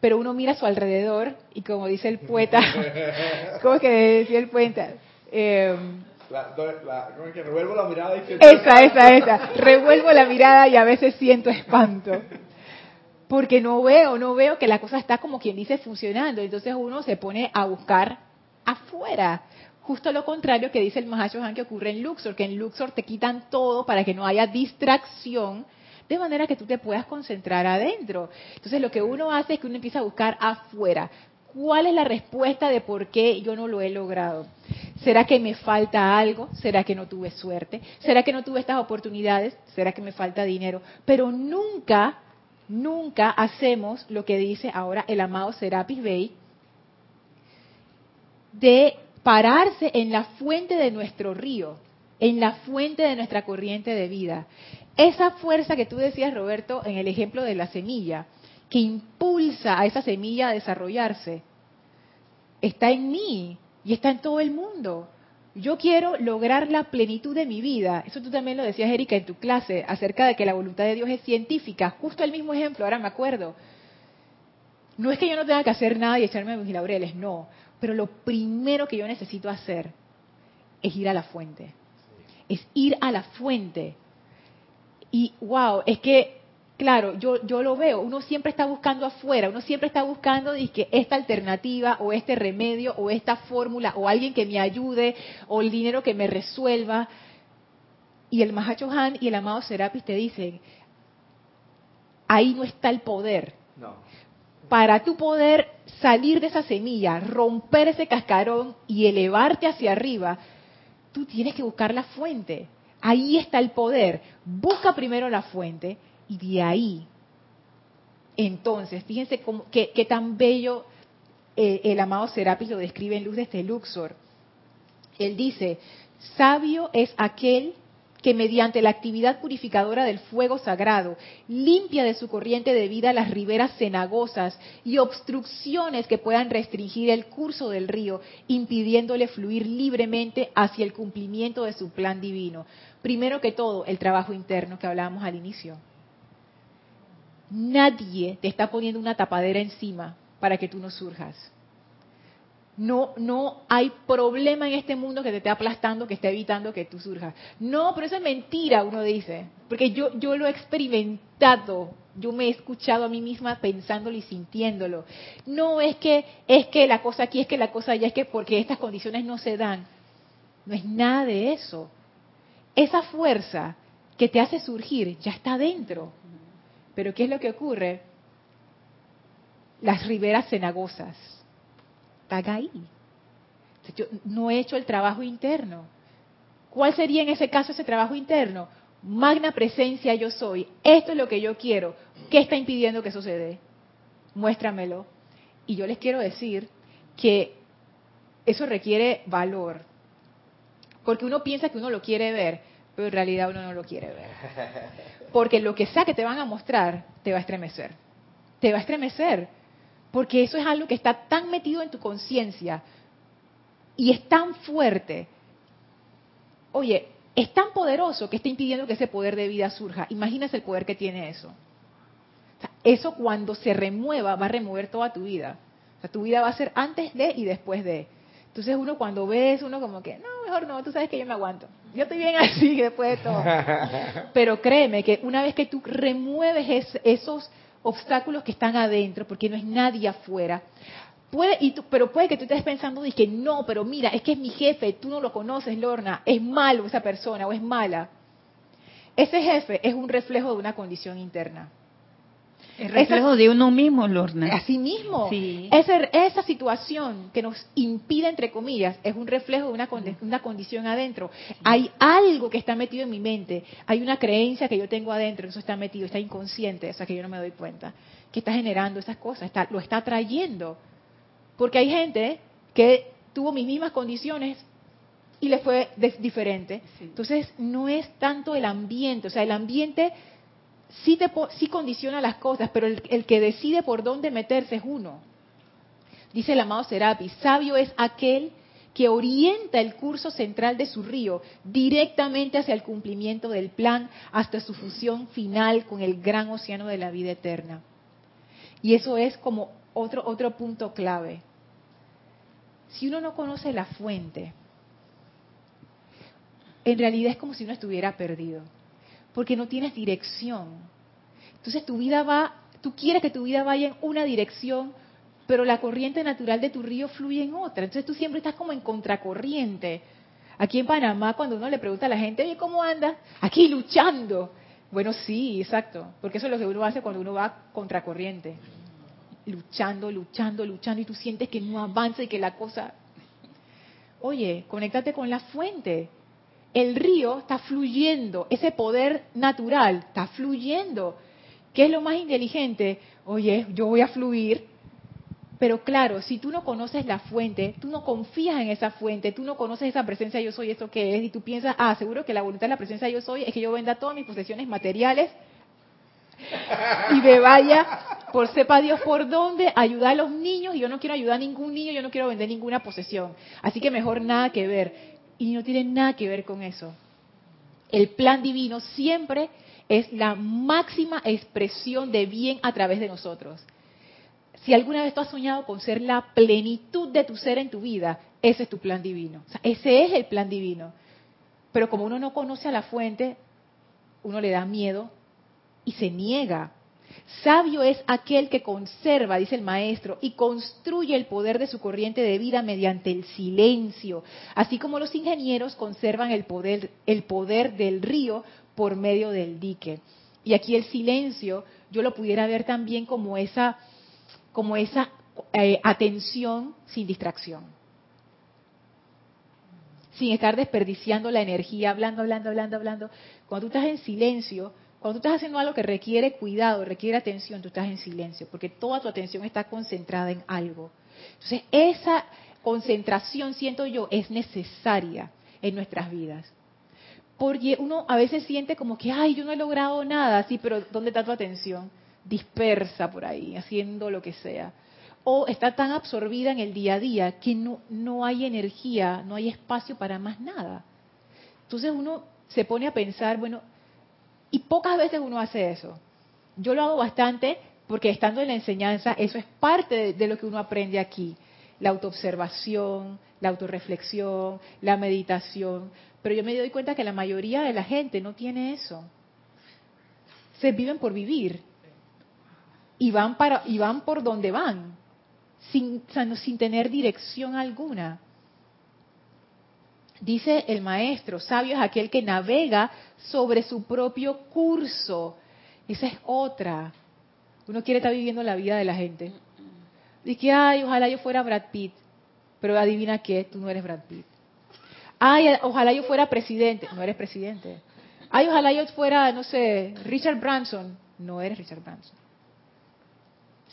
pero uno mira a su alrededor y como dice el poeta, ¿cómo que decía el poeta? Eh, ¿Cómo es que revuelvo la mirada y Esa, esa, esa. Revuelvo la mirada y a veces siento espanto porque no veo, no veo que la cosa está como quien dice funcionando. Entonces uno se pone a buscar afuera. Justo lo contrario que dice el Han que ocurre en Luxor, que en Luxor te quitan todo para que no haya distracción, de manera que tú te puedas concentrar adentro. Entonces lo que uno hace es que uno empieza a buscar afuera. ¿Cuál es la respuesta de por qué yo no lo he logrado? ¿Será que me falta algo? ¿Será que no tuve suerte? ¿Será que no tuve estas oportunidades? ¿Será que me falta dinero? Pero nunca nunca hacemos lo que dice ahora el amado Serapis Bey, de pararse en la fuente de nuestro río, en la fuente de nuestra corriente de vida. Esa fuerza que tú decías, Roberto, en el ejemplo de la semilla, que impulsa a esa semilla a desarrollarse, está en mí y está en todo el mundo. Yo quiero lograr la plenitud de mi vida. Eso tú también lo decías, Erika, en tu clase, acerca de que la voluntad de Dios es científica. Justo el mismo ejemplo, ahora me acuerdo. No es que yo no tenga que hacer nada y echarme mis laureles, no. Pero lo primero que yo necesito hacer es ir a la fuente. Es ir a la fuente. Y wow, es que claro, yo, yo lo veo, uno siempre está buscando afuera, uno siempre está buscando que esta alternativa o este remedio o esta fórmula o alguien que me ayude o el dinero que me resuelva. Y el Mahacho Han y el amado Serapis te dicen, ahí no está el poder. Para tu poder salir de esa semilla, romper ese cascarón y elevarte hacia arriba, tú tienes que buscar la fuente. Ahí está el poder. Busca primero la fuente y de ahí, entonces, fíjense cómo, qué, tan bello eh, el amado Serapis lo describe en Luz de este Luxor. Él dice, sabio es aquel que mediante la actividad purificadora del fuego sagrado limpia de su corriente de vida las riberas cenagosas y obstrucciones que puedan restringir el curso del río, impidiéndole fluir libremente hacia el cumplimiento de su plan divino. Primero que todo, el trabajo interno que hablábamos al inicio. Nadie te está poniendo una tapadera encima para que tú no surjas. No, no hay problema en este mundo que te esté aplastando, que esté evitando que tú surjas. No, pero eso es mentira, uno dice. Porque yo, yo lo he experimentado, yo me he escuchado a mí misma pensándolo y sintiéndolo. No es que, es que la cosa aquí, es que la cosa allá, es que porque estas condiciones no se dan. No es nada de eso. Esa fuerza que te hace surgir ya está dentro. Pero ¿qué es lo que ocurre? Las riberas cenagosas. Están ahí. Yo no he hecho el trabajo interno. ¿Cuál sería en ese caso ese trabajo interno? Magna presencia yo soy. Esto es lo que yo quiero. ¿Qué está impidiendo que suceda? Muéstramelo. Y yo les quiero decir que eso requiere valor. Porque uno piensa que uno lo quiere ver, pero en realidad uno no lo quiere ver. Porque lo que sea que te van a mostrar, te va a estremecer. Te va a estremecer. Porque eso es algo que está tan metido en tu conciencia y es tan fuerte. Oye, es tan poderoso que está impidiendo que ese poder de vida surja. Imagínese el poder que tiene eso. eso cuando se remueva va a remover toda tu vida. O sea, tu vida va a ser antes de y después de. Entonces uno cuando ves, uno como que, no, mejor no, tú sabes que yo me aguanto. Yo estoy bien así después de todo. Pero créeme que una vez que tú remueves esos obstáculos que están adentro, porque no es nadie afuera, Puede, y pero puede que tú estés pensando, que no, pero mira, es que es mi jefe, tú no lo conoces, Lorna, es malo esa persona o es mala. Ese jefe es un reflejo de una condición interna. El reflejo de uno mismo, Lorna. Así mismo. Esa, esa, situación que nos impide, entre comillas, es un reflejo de una, una condición adentro. Hay algo que está metido en mi mente. Hay una creencia que yo tengo adentro. Eso está metido, está inconsciente, o sea que yo no me doy cuenta. Que está generando esas cosas, está, lo está trayendo. Porque hay gente que tuvo mis mismas condiciones y le fue diferente. Entonces, no es tanto el ambiente. O sea, el ambiente sí, te, condiciona las cosas, pero el, el, que decide por dónde meterse es uno. Dice el amado Serapi, sabio es aquel que orienta el curso central de su río directamente hacia el cumplimiento del plan, hasta su fusión final con el gran océano de la vida eterna. Y eso es como otro, otro punto clave. Si uno no conoce la fuente, en realidad es como si uno estuviera perdido porque no tienes dirección. Entonces tu vida va, tú quieres que tu vida vaya en una dirección, pero la corriente natural de tu río fluye en otra. Entonces tú siempre estás como en contracorriente. Aquí en Panamá, cuando uno le pregunta a la gente, oye, ¿cómo andas? Aquí luchando. Bueno, sí, exacto, porque eso es lo que uno hace cuando uno va contracorriente. Luchando, luchando, luchando, y tú sientes que no avanza y que la cosa... Oye, conéctate con la fuente el río está fluyendo, ese poder natural está fluyendo. ¿Qué es lo más inteligente? Oye, yo voy a fluir, pero claro, si tú no conoces la fuente, tú no confías en esa fuente, tú no conoces esa presencia yo soy, esto que es, y tú piensas, ah, seguro que la voluntad de la presencia yo soy es que yo venda todas mis posesiones materiales y me vaya por sepa Dios por dónde, ayudar a los niños, y yo no quiero ayudar a ningún niño, yo no quiero vender ninguna posesión. Así que mejor nada que ver y no tiene nada que ver con eso. El plan divino siempre es la máxima expresión de bien a través de nosotros. Si alguna vez tú has soñado con ser la plenitud de tu ser en tu vida, ese es tu plan divino. ese es el plan divino. Pero como uno no conoce a la fuente, uno le da miedo y se niega. Sabio es aquel que conserva, dice el maestro, y construye el poder de su corriente de vida mediante el silencio, así como los ingenieros conservan el poder, el poder del río por medio del dique. Y aquí el silencio, yo lo pudiera ver también como esa, como esa eh, atención sin distracción. Sin estar desperdiciando la energía, hablando, hablando, hablando, hablando. Cuando tú estás en silencio, cuando tú estás haciendo algo que requiere cuidado, requiere atención, tú estás en silencio, porque toda tu atención está concentrada en algo. Entonces, esa concentración, siento yo, es necesaria en nuestras vidas. Porque uno a veces siente como que, ay, yo no he logrado nada, sí, pero ¿dónde está tu atención? Dispersa por ahí, haciendo lo que sea. O está tan absorbida en el día a día que no, no hay energía, no hay espacio para más nada. Entonces uno se pone a pensar, bueno, y pocas veces uno hace eso. Yo lo hago bastante porque estando en la enseñanza, eso es parte de, lo que uno aprende aquí. La autoobservación, la autorreflexión, la meditación. Pero yo me doy cuenta que la mayoría de la gente no tiene eso. Se viven por vivir. Y van, para, y van por donde van, sin, sin tener dirección alguna. Dice el maestro, sabio es aquel que navega sobre su propio curso. Esa es otra. Uno quiere estar viviendo la vida de la gente. Dice, ay, ojalá yo fuera Brad Pitt. Pero adivina qué, tú no eres Brad Pitt. Ay, ojalá yo fuera presidente. No eres presidente. Ay, ojalá yo fuera, no sé, Richard Branson. No eres Richard Branson.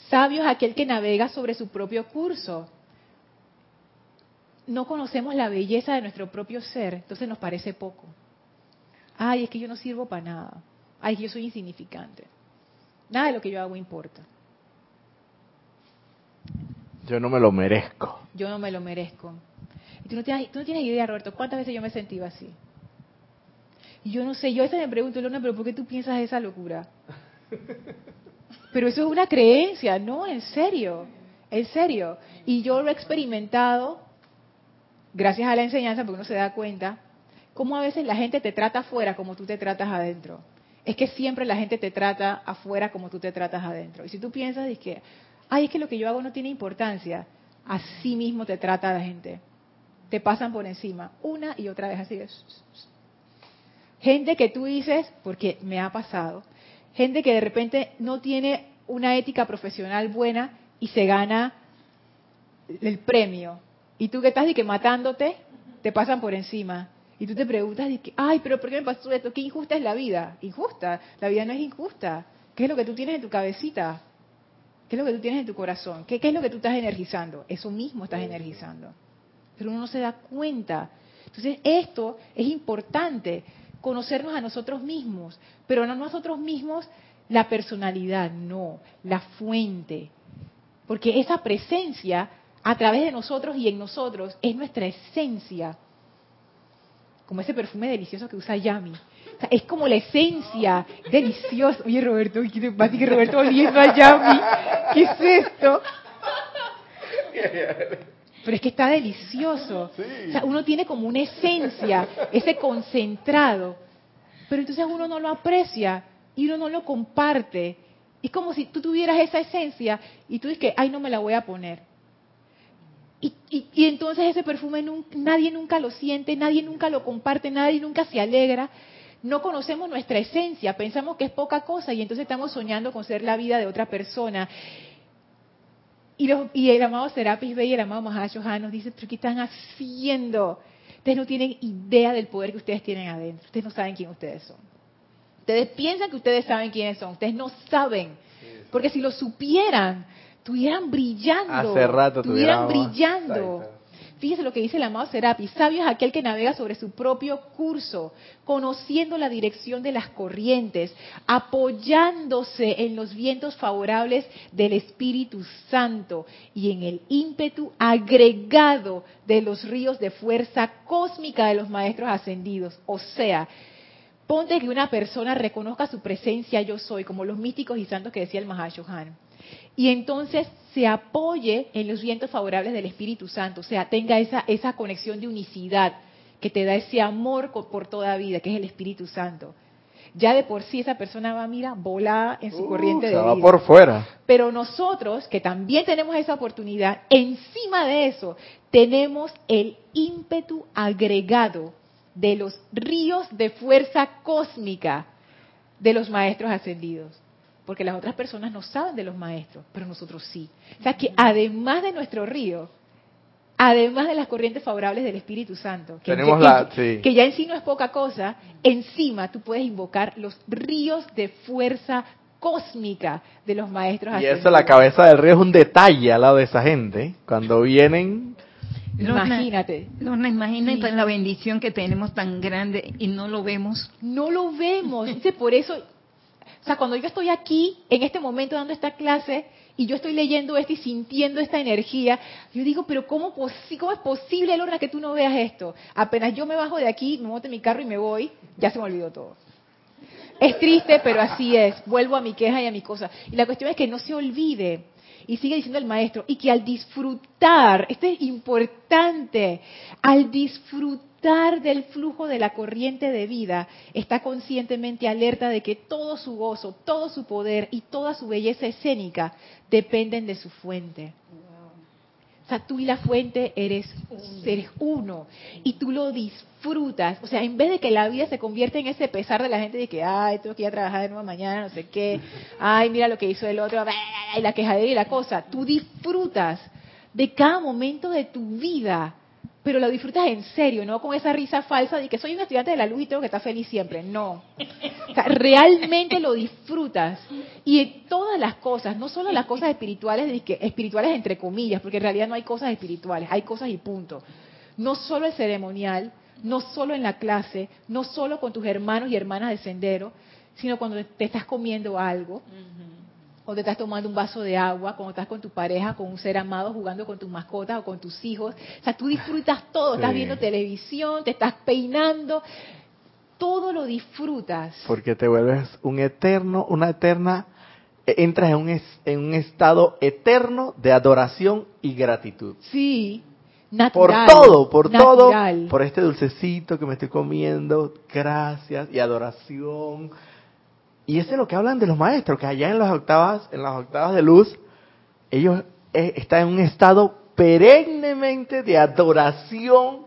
Sabio es aquel que navega sobre su propio curso no conocemos la belleza de nuestro propio ser, entonces nos parece poco. Ay, es que yo no sirvo para nada. Ay, que yo soy insignificante. Nada de lo que yo hago importa. Yo no me lo merezco. Yo no me lo merezco. Y tú no tienes, tú no tienes idea, Roberto, cuántas veces yo me he sentido así. Y yo no sé, yo a veces me pregunto, Lorna, pero ¿por qué tú piensas esa locura? Pero eso es una creencia, no, en serio, en serio. Y yo lo he experimentado gracias a la enseñanza, porque uno se da cuenta, cómo a veces la gente te trata afuera como tú te tratas adentro. Es que siempre la gente te trata afuera como tú te tratas adentro. Y si tú piensas, es que, ay, es que lo que yo hago no tiene importancia. Así mismo te trata la gente. Te pasan por encima, una y otra vez así. Gente que tú dices, porque me ha pasado, gente que de repente no tiene una ética profesional buena y se gana el premio. Y tú que estás y que matándote, te pasan por encima. Y tú te preguntas, ay, pero ¿por qué me pasó esto? ¿Qué injusta es la vida? Injusta. La vida no es injusta. ¿Qué es lo que tú tienes en tu cabecita? ¿Qué es lo que tú tienes en tu corazón? ¿Qué, qué es lo que tú estás energizando? Eso mismo estás energizando. Pero uno no se da cuenta. Entonces, esto es importante, conocernos a nosotros mismos, pero no a nosotros mismos la personalidad, no, la fuente. Porque esa presencia a través de nosotros y en nosotros es nuestra esencia. Como ese perfume delicioso que usa Yami. es como la esencia deliciosa. Oye, Roberto, ¿qué te pasa que Roberto oliendo a Yami? ¿Qué es esto? Pero es que está delicioso. O sea, uno tiene como una esencia, ese concentrado. Pero entonces uno no lo aprecia y uno no lo comparte. Es como si tú tuvieras esa esencia y tú dices que, ay, no me la voy a poner. Y, y, entonces ese perfume nadie nunca lo siente, nadie nunca lo comparte, nadie nunca se alegra. No conocemos nuestra esencia, pensamos que es poca cosa y entonces estamos soñando con ser la vida de otra persona. Y, los, y el amado Serapis Bey y el amado Mahashohan nos dicen, pero ¿qué están haciendo? Ustedes no tienen idea del poder que ustedes tienen adentro. Ustedes no saben quién ustedes son. Ustedes piensan que ustedes saben quiénes son, ustedes no saben. Porque si lo supieran, estuvieran brillando. Hace rato estuvieran brillando. Fíjese lo que dice el amado Serapi. Sabio es aquel que navega sobre su propio curso, conociendo la dirección de las corrientes, apoyándose en los vientos favorables del Espíritu Santo y en el ímpetu agregado de los ríos de fuerza cósmica de los maestros ascendidos. O sea, Ponte que una persona reconozca su presencia yo soy, como los místicos y santos que decía el Mahashohan. Y entonces se apoye en los vientos favorables del Espíritu Santo, o sea, tenga esa, esa conexión de unicidad que te da ese amor por toda vida, que es el Espíritu Santo. Ya de por sí esa persona va, mira, volada en su uh, corriente de vida. va por fuera. Pero nosotros, que también tenemos esa oportunidad, encima de eso, tenemos el ímpetu agregado de los ríos de fuerza cósmica de los maestros ascendidos. Porque las otras personas no saben de los maestros, pero nosotros sí. O sea que además de nuestro río, además de las corrientes favorables del Espíritu Santo, que, que, ya en sí no es poca cosa, encima tú puedes invocar los ríos de fuerza cósmica de los maestros ascendidos. Y eso, la cabeza del río es un detalle al lado de esa gente. Cuando vienen Imagínate. Lorna, imagínate la bendición que tenemos tan grande y no lo vemos. No lo vemos. Dice, por eso, o sea, cuando yo estoy aquí, en este momento dando esta clase, y yo estoy leyendo esto y sintiendo esta energía, yo digo, pero ¿cómo, cómo es posible, Lorna, que tú no veas esto? Apenas yo me bajo de aquí, me monto en mi carro y me voy, ya se me olvidó todo. Es triste, pero así es. Vuelvo a mi queja y a mi cosa. Y la cuestión es que no se olvide y sigue diciendo el maestro, y que al disfrutar, esto es importante, al disfrutar del flujo de la corriente de vida, está conscientemente alerta de que todo su gozo, todo su poder y toda su belleza escénica dependen de su fuente. O sea, tú y la fuente eres, eres uno y tú lo disfrutas. O sea, en vez de que la vida se convierta en ese pesar de la gente de que, ay, tengo que ir a trabajar de nuevo mañana, no sé qué, ay, mira lo que hizo el otro, y la quejadera y la cosa. Tú disfrutas de cada momento de tu vida pero lo disfrutas en serio, no con esa risa falsa de que soy un estudiante de la luz y tengo que estar feliz siempre. No. realmente lo disfrutas. Y en todas las cosas, no solo las cosas espirituales, espirituales entre comillas, porque en realidad no hay cosas espirituales, hay cosas y punto. No solo el ceremonial, no solo en la clase, no solo con tus hermanos y hermanas de sendero, sino cuando te estás comiendo algo, cuando estás tomando un vaso de agua, cuando estás con tu pareja, con un ser amado, jugando con tus mascotas o con tus hijos. O sea, tú disfrutas todo, estás viendo televisión, te estás peinando, todo lo disfrutas. Porque te vuelves un eterno, una eterna, e, entras en un, en un estado eterno de adoración y gratitud. Sí, Natural, por todo, por todo, por este dulcecito que me estoy comiendo, gracias y adoración y eso es lo que hablan de los maestros, que allá en las octavas, en las octavas de luz, ellos eh, están en un estado perennemente de adoración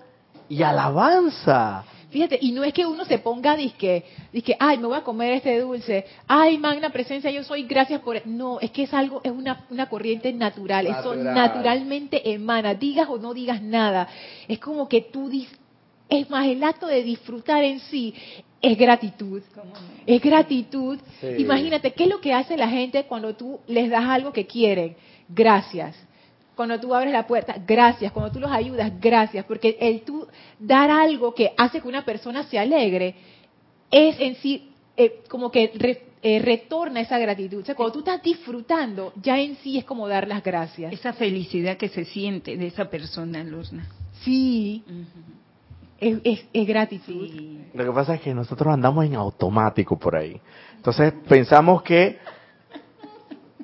y alabanza. Fíjate, y no es que uno se ponga disque, disque, ay, me voy a comer este dulce, ay, magna presencia, yo soy, gracias por... No, es que es algo, es una, una corriente natural, eso naturalmente emana, digas o no digas nada. Es como que tú, es más, el acto de disfrutar en sí es gratitud. Es gratitud. Imagínate, ¿qué es lo que hace la gente cuando tú les das algo que quieren? Gracias cuando tú abres la puerta, gracias, cuando tú los ayudas, gracias, porque el tú dar algo que hace que una persona se alegre es en sí eh, como que eh, retorna esa gratitud. O sea, cuando tú estás disfrutando, ya en sí es como dar las gracias. Esa felicidad que se siente de esa persona, Lorna. Sí. Es, gratitud. Lo que pasa es que nosotros andamos en automático por ahí. Entonces pensamos que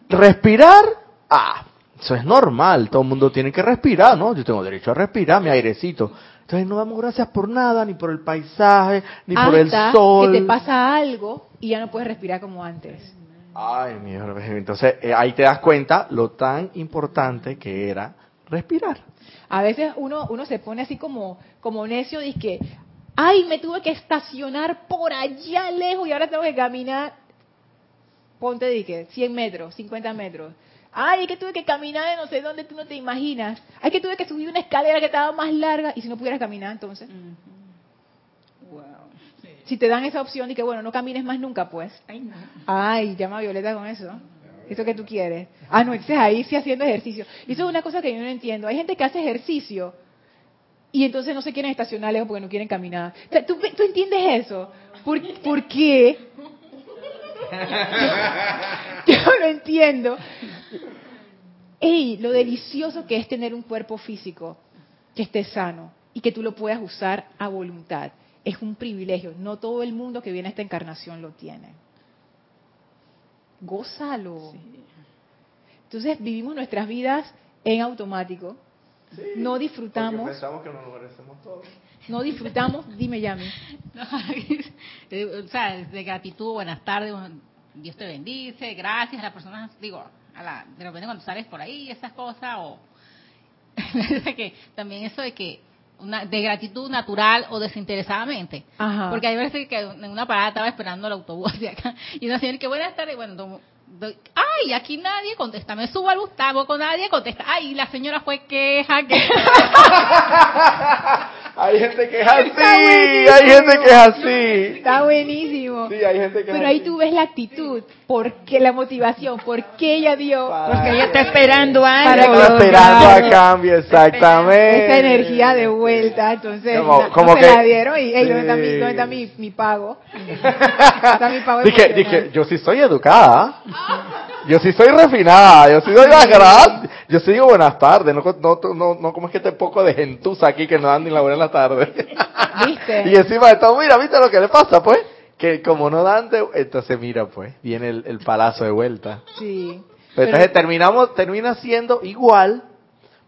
respirar, ah, eso es normal, todo el mundo tiene que respirar, ¿no? Yo tengo derecho a respirar mi airecito. Entonces no damos gracias por nada, ni por el paisaje, ni por el sol. que te pasa algo y ya no puedes respirar como antes. Ay, mierda. Entonces eh, ahí te das cuenta lo tan importante que era respirar. A veces uno uno se pone así como como necio y que, ay, me tuve que estacionar por allá lejos y ahora tengo que caminar. Ponte de que 100 metros, 50 metros Ay, es que tuve que caminar de no sé dónde tú no te imaginas. Ay, que tuve que subir una escalera que estaba más larga. Y si no pudieras caminar, entonces. Si te dan esa opción y que, bueno, no camines más nunca, pues. Ay, no. Ay, llama a Violeta con eso. Eso que tú quieres. Ah, no, es ahí sí haciendo ejercicio. Y eso es una cosa que yo no entiendo. Hay gente que hace ejercicio y entonces no se quieren estacionar lejos porque no quieren caminar. ¿tú, ¿tú, entiendes eso? ¿Por, ¿Por qué? yo no entiendo. Ey, lo delicioso que es tener un cuerpo físico que esté sano y que tú lo puedas usar a voluntad. Es un privilegio. No todo el mundo que viene a esta encarnación lo tiene. Gózalo. Entonces vivimos nuestras vidas en automático. no disfrutamos. Pensamos que nos lo merecemos todos. No disfrutamos, dime Yami. o sea, de gratitud, buenas tardes, Dios te bendice, gracias a las personas, digo, a la, de repente cuando sales por ahí, esas cosas, o que también eso de que una, de gratitud natural o desinteresadamente. Porque hay veces que en una parada estaba esperando el autobús de acá y una señora que buenas tardes, bueno, ay, aquí nadie contesta, me subo al Gustavo con nadie contesta, ay, la señora fue queja, que... hay gente que es así, hay gente que es así. Está buenísimo. Sí, hay gente que Pero ahí tú ves la actitud, porque la motivación, porque ella dio, porque ella está esperando algo. Para esperando a cambio, exactamente. Esa energía de vuelta, entonces como, se la dieron y, hey, ¿dónde está, mi, dónde está mi, mi pago? está mi pago dije, dije, yo sí soy educada. Yo sí soy refinada, yo sí doy las gracias. Yo sí digo buenas tardes, no, no, no, no como es que este poco de gentuza aquí que no dan ni la buena tarde. ¿Viste? y encima de todo, mira, ¿viste lo que le pasa, pues? Que como no dan, entonces mira, pues, viene el, palazo de vuelta. Sí. entonces terminamos, termina siendo igual,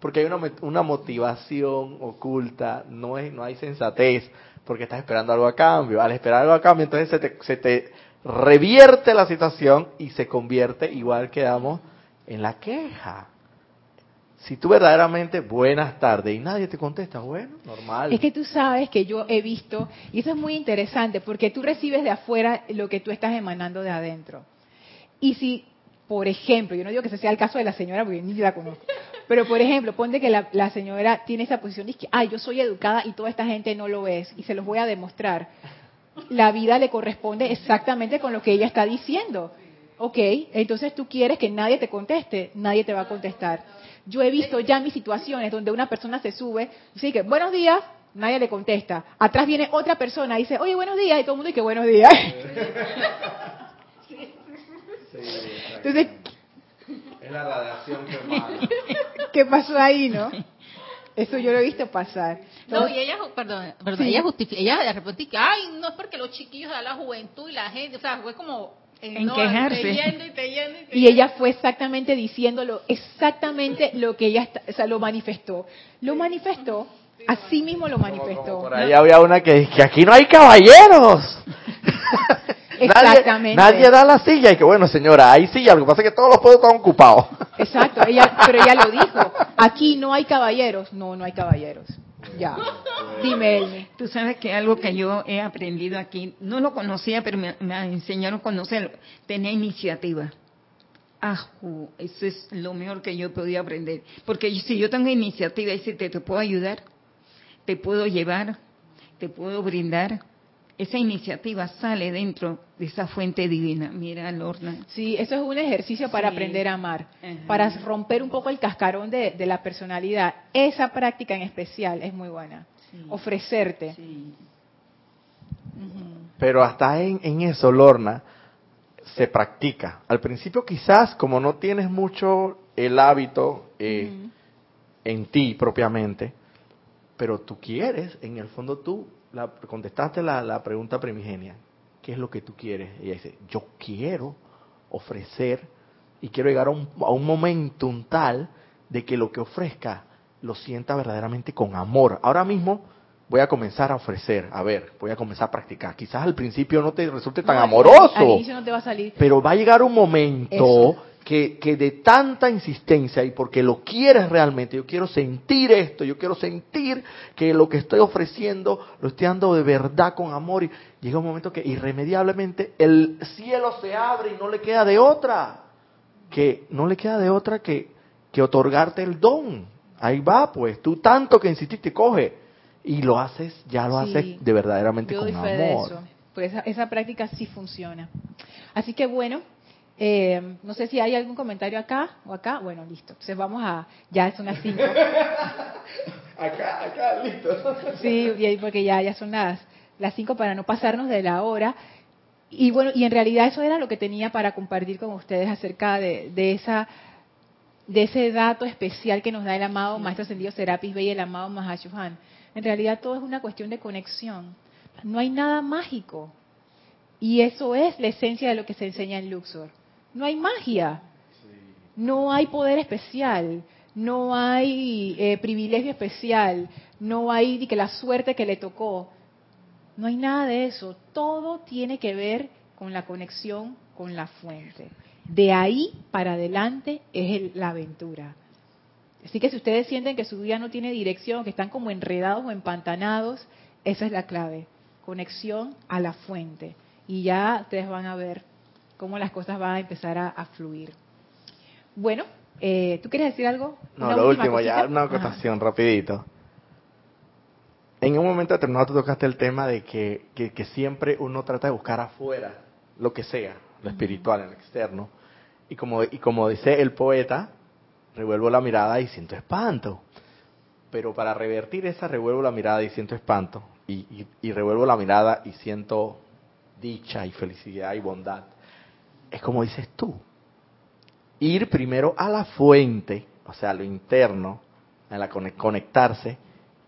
porque hay una, una motivación oculta, no, es, no hay sensatez, porque estás esperando algo a cambio. Al esperar algo a cambio, entonces se te, se te revierte la situación y se convierte, igual quedamos, en la queja. Si tú verdaderamente buenas tardes y nadie te contesta, bueno, normal. Es que tú sabes que yo he visto, y eso es muy interesante, porque tú recibes de afuera lo que tú estás emanando de adentro. Y si, por ejemplo, yo no digo que ese sea el caso de la señora, porque ni la conozco, pero por ejemplo, ponte que la, señora tiene esa posición y que, ay, yo soy educada y toda esta gente no lo es, y se los voy a demostrar la vida le corresponde exactamente con lo que ella está diciendo. Ok, entonces tú quieres que nadie te conteste, nadie te va a contestar. Yo he visto ya mis situaciones donde una persona se sube, dice que buenos días, nadie le contesta. Atrás viene otra persona y dice, oye, buenos días, y todo el mundo dice buenos días. Entonces, es la radiación que ¿Qué pasó ahí, no? Eso yo lo he visto pasar. No, y ella, perdón, perdón ella justifica, ella de repente que, ay, no es porque los chiquillos de la juventud y la gente, o sea, fue como en, quejarse. y, y, ella fue exactamente diciéndolo, exactamente lo que ella, o sea, lo manifestó. Lo manifestó, así mismo lo manifestó. por ahí había una que, que aquí no hay caballeros. Exactamente. Nadie, da la silla y que bueno, señora, hay silla, lo que pasa es que todos los puestos están ocupados. Exacto, ella, pero ella lo dijo. Aquí no hay caballeros. No, no hay caballeros. Ya. Dime, Elmi. Tú sabes que algo que yo he aprendido aquí, no lo conocía, pero me, me enseñaron a conocerlo, tener iniciativa. Ajú, eso es lo mejor que yo podía aprender. Porque si yo tengo iniciativa y si te, te puedo ayudar, te puedo llevar, te puedo brindar, esa iniciativa sale dentro de esa fuente divina. Mira, Lorna. Sí, eso es un ejercicio para aprender a amar, para romper un poco el cascarón de, la personalidad. Esa práctica en especial es muy buena. Ofrecerte. Pero hasta en, en eso, Lorna, se practica. Al principio quizás, como no tienes mucho el hábito eh, en ti propiamente, pero tú quieres, en el fondo tú la, contestaste la, pregunta primigenia, ¿qué es lo que tú quieres? Y ella dice, yo quiero ofrecer y quiero llegar a un, a un momentum tal de que lo que ofrezca lo sienta verdaderamente con amor. Ahora mismo voy a comenzar a ofrecer, a ver, voy a comenzar a practicar. Quizás al principio no te resulte tan amoroso, no te va a salir. pero va a llegar un momento que, que, de tanta insistencia y porque lo quieres realmente, yo quiero sentir esto, yo quiero sentir que lo que estoy ofreciendo lo estoy dando de verdad con amor y llega un momento que irremediablemente el cielo se abre y no le queda de otra, que no le queda de otra que, que otorgarte el don. Ahí va, pues, tú tanto que insististe, coge y lo haces, ya lo haces de verdaderamente con amor. De eso. Pues esa, esa, práctica sí funciona. Así que bueno, eh, no sé si hay algún comentario acá o acá. Bueno, listo. Entonces vamos a, ya son las cinco. acá, acá, listo. Sí, porque ya, ya son las, las cinco para no pasarnos de la hora. Y bueno, y en realidad eso era lo que tenía para compartir con ustedes acerca de, de esa de ese dato especial que nos da el amado Maestro Ascendido Serapis Bey y el amado Mahashohan en realidad todo es una cuestión de conexión. No hay nada mágico. Y eso es la esencia de lo que se enseña en Luxor. No hay magia. No hay poder especial. No hay eh, privilegio especial. No hay que la suerte que le tocó. No hay nada de eso. Todo tiene que ver con la conexión con la fuente. De ahí para adelante es la aventura. Así que si ustedes sienten que su vida no tiene dirección, que están como enredados o empantanados, esa es la clave. Conexión a la fuente. Y ya ustedes van a ver cómo las cosas van a empezar a, fluir. Bueno, eh, ¿tú quieres decir algo? No, lo último, ya una acotación rapidito. En un momento determinado tú tocaste el tema de que, que, siempre uno trata de buscar afuera lo que sea, lo espiritual, en el externo. Y como, y como dice el poeta, revuelvo la mirada y siento espanto. Pero para revertir esa, revuelvo la mirada y siento espanto. Y, y, revuelvo la mirada y siento dicha y felicidad y bondad. Es como dices tú. Ir primero a la fuente, o sea, a lo interno, a la conectarse,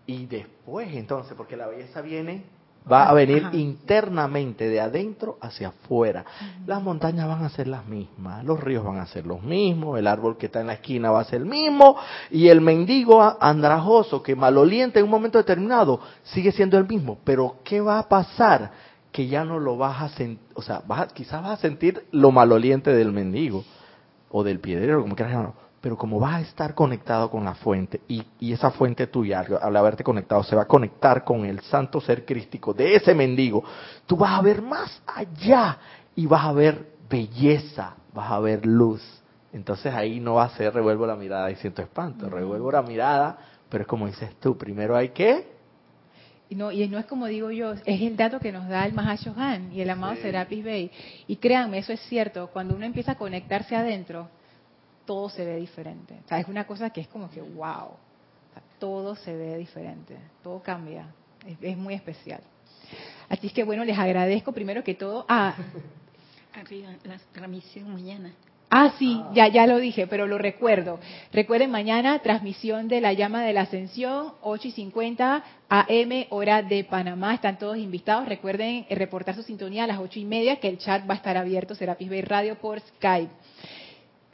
y después entonces, porque la belleza viene va a venir internamente, de adentro hacia afuera. Las montañas van a ser las mismas, los ríos van a ser los mismos, el árbol que está en la esquina va a ser el mismo, y el mendigo andrajoso que maloliente en un momento determinado sigue siendo el mismo. Pero ¿qué va a pasar? Que ya no lo vas a sentir, o sea, vas quizás vas a sentir lo maloliente del mendigo, o del piedrero, como quieras llamarlo pero como vas a estar conectado con la fuente y, esa fuente tuya, al haberte conectado, se va a conectar con el santo ser crístico de ese mendigo, tú vas a ver más allá y vas a ver belleza, vas a ver luz. Entonces ahí no va a ser revuelvo la mirada y siento espanto, revuelvo la mirada, pero es como dices tú, primero hay que... Y no, y no es como digo yo, es el dato que nos da el Mahashohan y el amado Serapis Bey. Y créanme, eso es cierto, cuando uno empieza a conectarse adentro, todo se ve diferente. O sea, es una cosa que es como que, wow, todo se ve diferente, todo cambia, es, muy especial. Así es que bueno, les agradezco primero que todo. Ah, Arriba, la transmisión mañana. Ah, sí, ya, ya lo dije, pero lo recuerdo. Recuerden mañana transmisión de la llama de la ascensión, 8 y 50 AM, hora de Panamá. Están todos invitados. Recuerden eh, reportar su sintonía a las ocho y media, que el chat va a estar abierto, Serapis Bay Radio por Skype.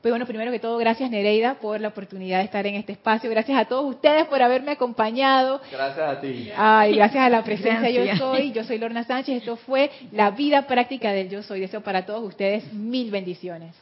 Pues bueno, primero que todo, gracias Nereida por la oportunidad de estar en este espacio. Gracias a todos ustedes por haberme acompañado. Gracias a ti. Ay, gracias a la presencia Yo Soy. Yo soy Lorna Sánchez. Esto fue la vida práctica del Yo Soy. Deseo para todos ustedes mil bendiciones.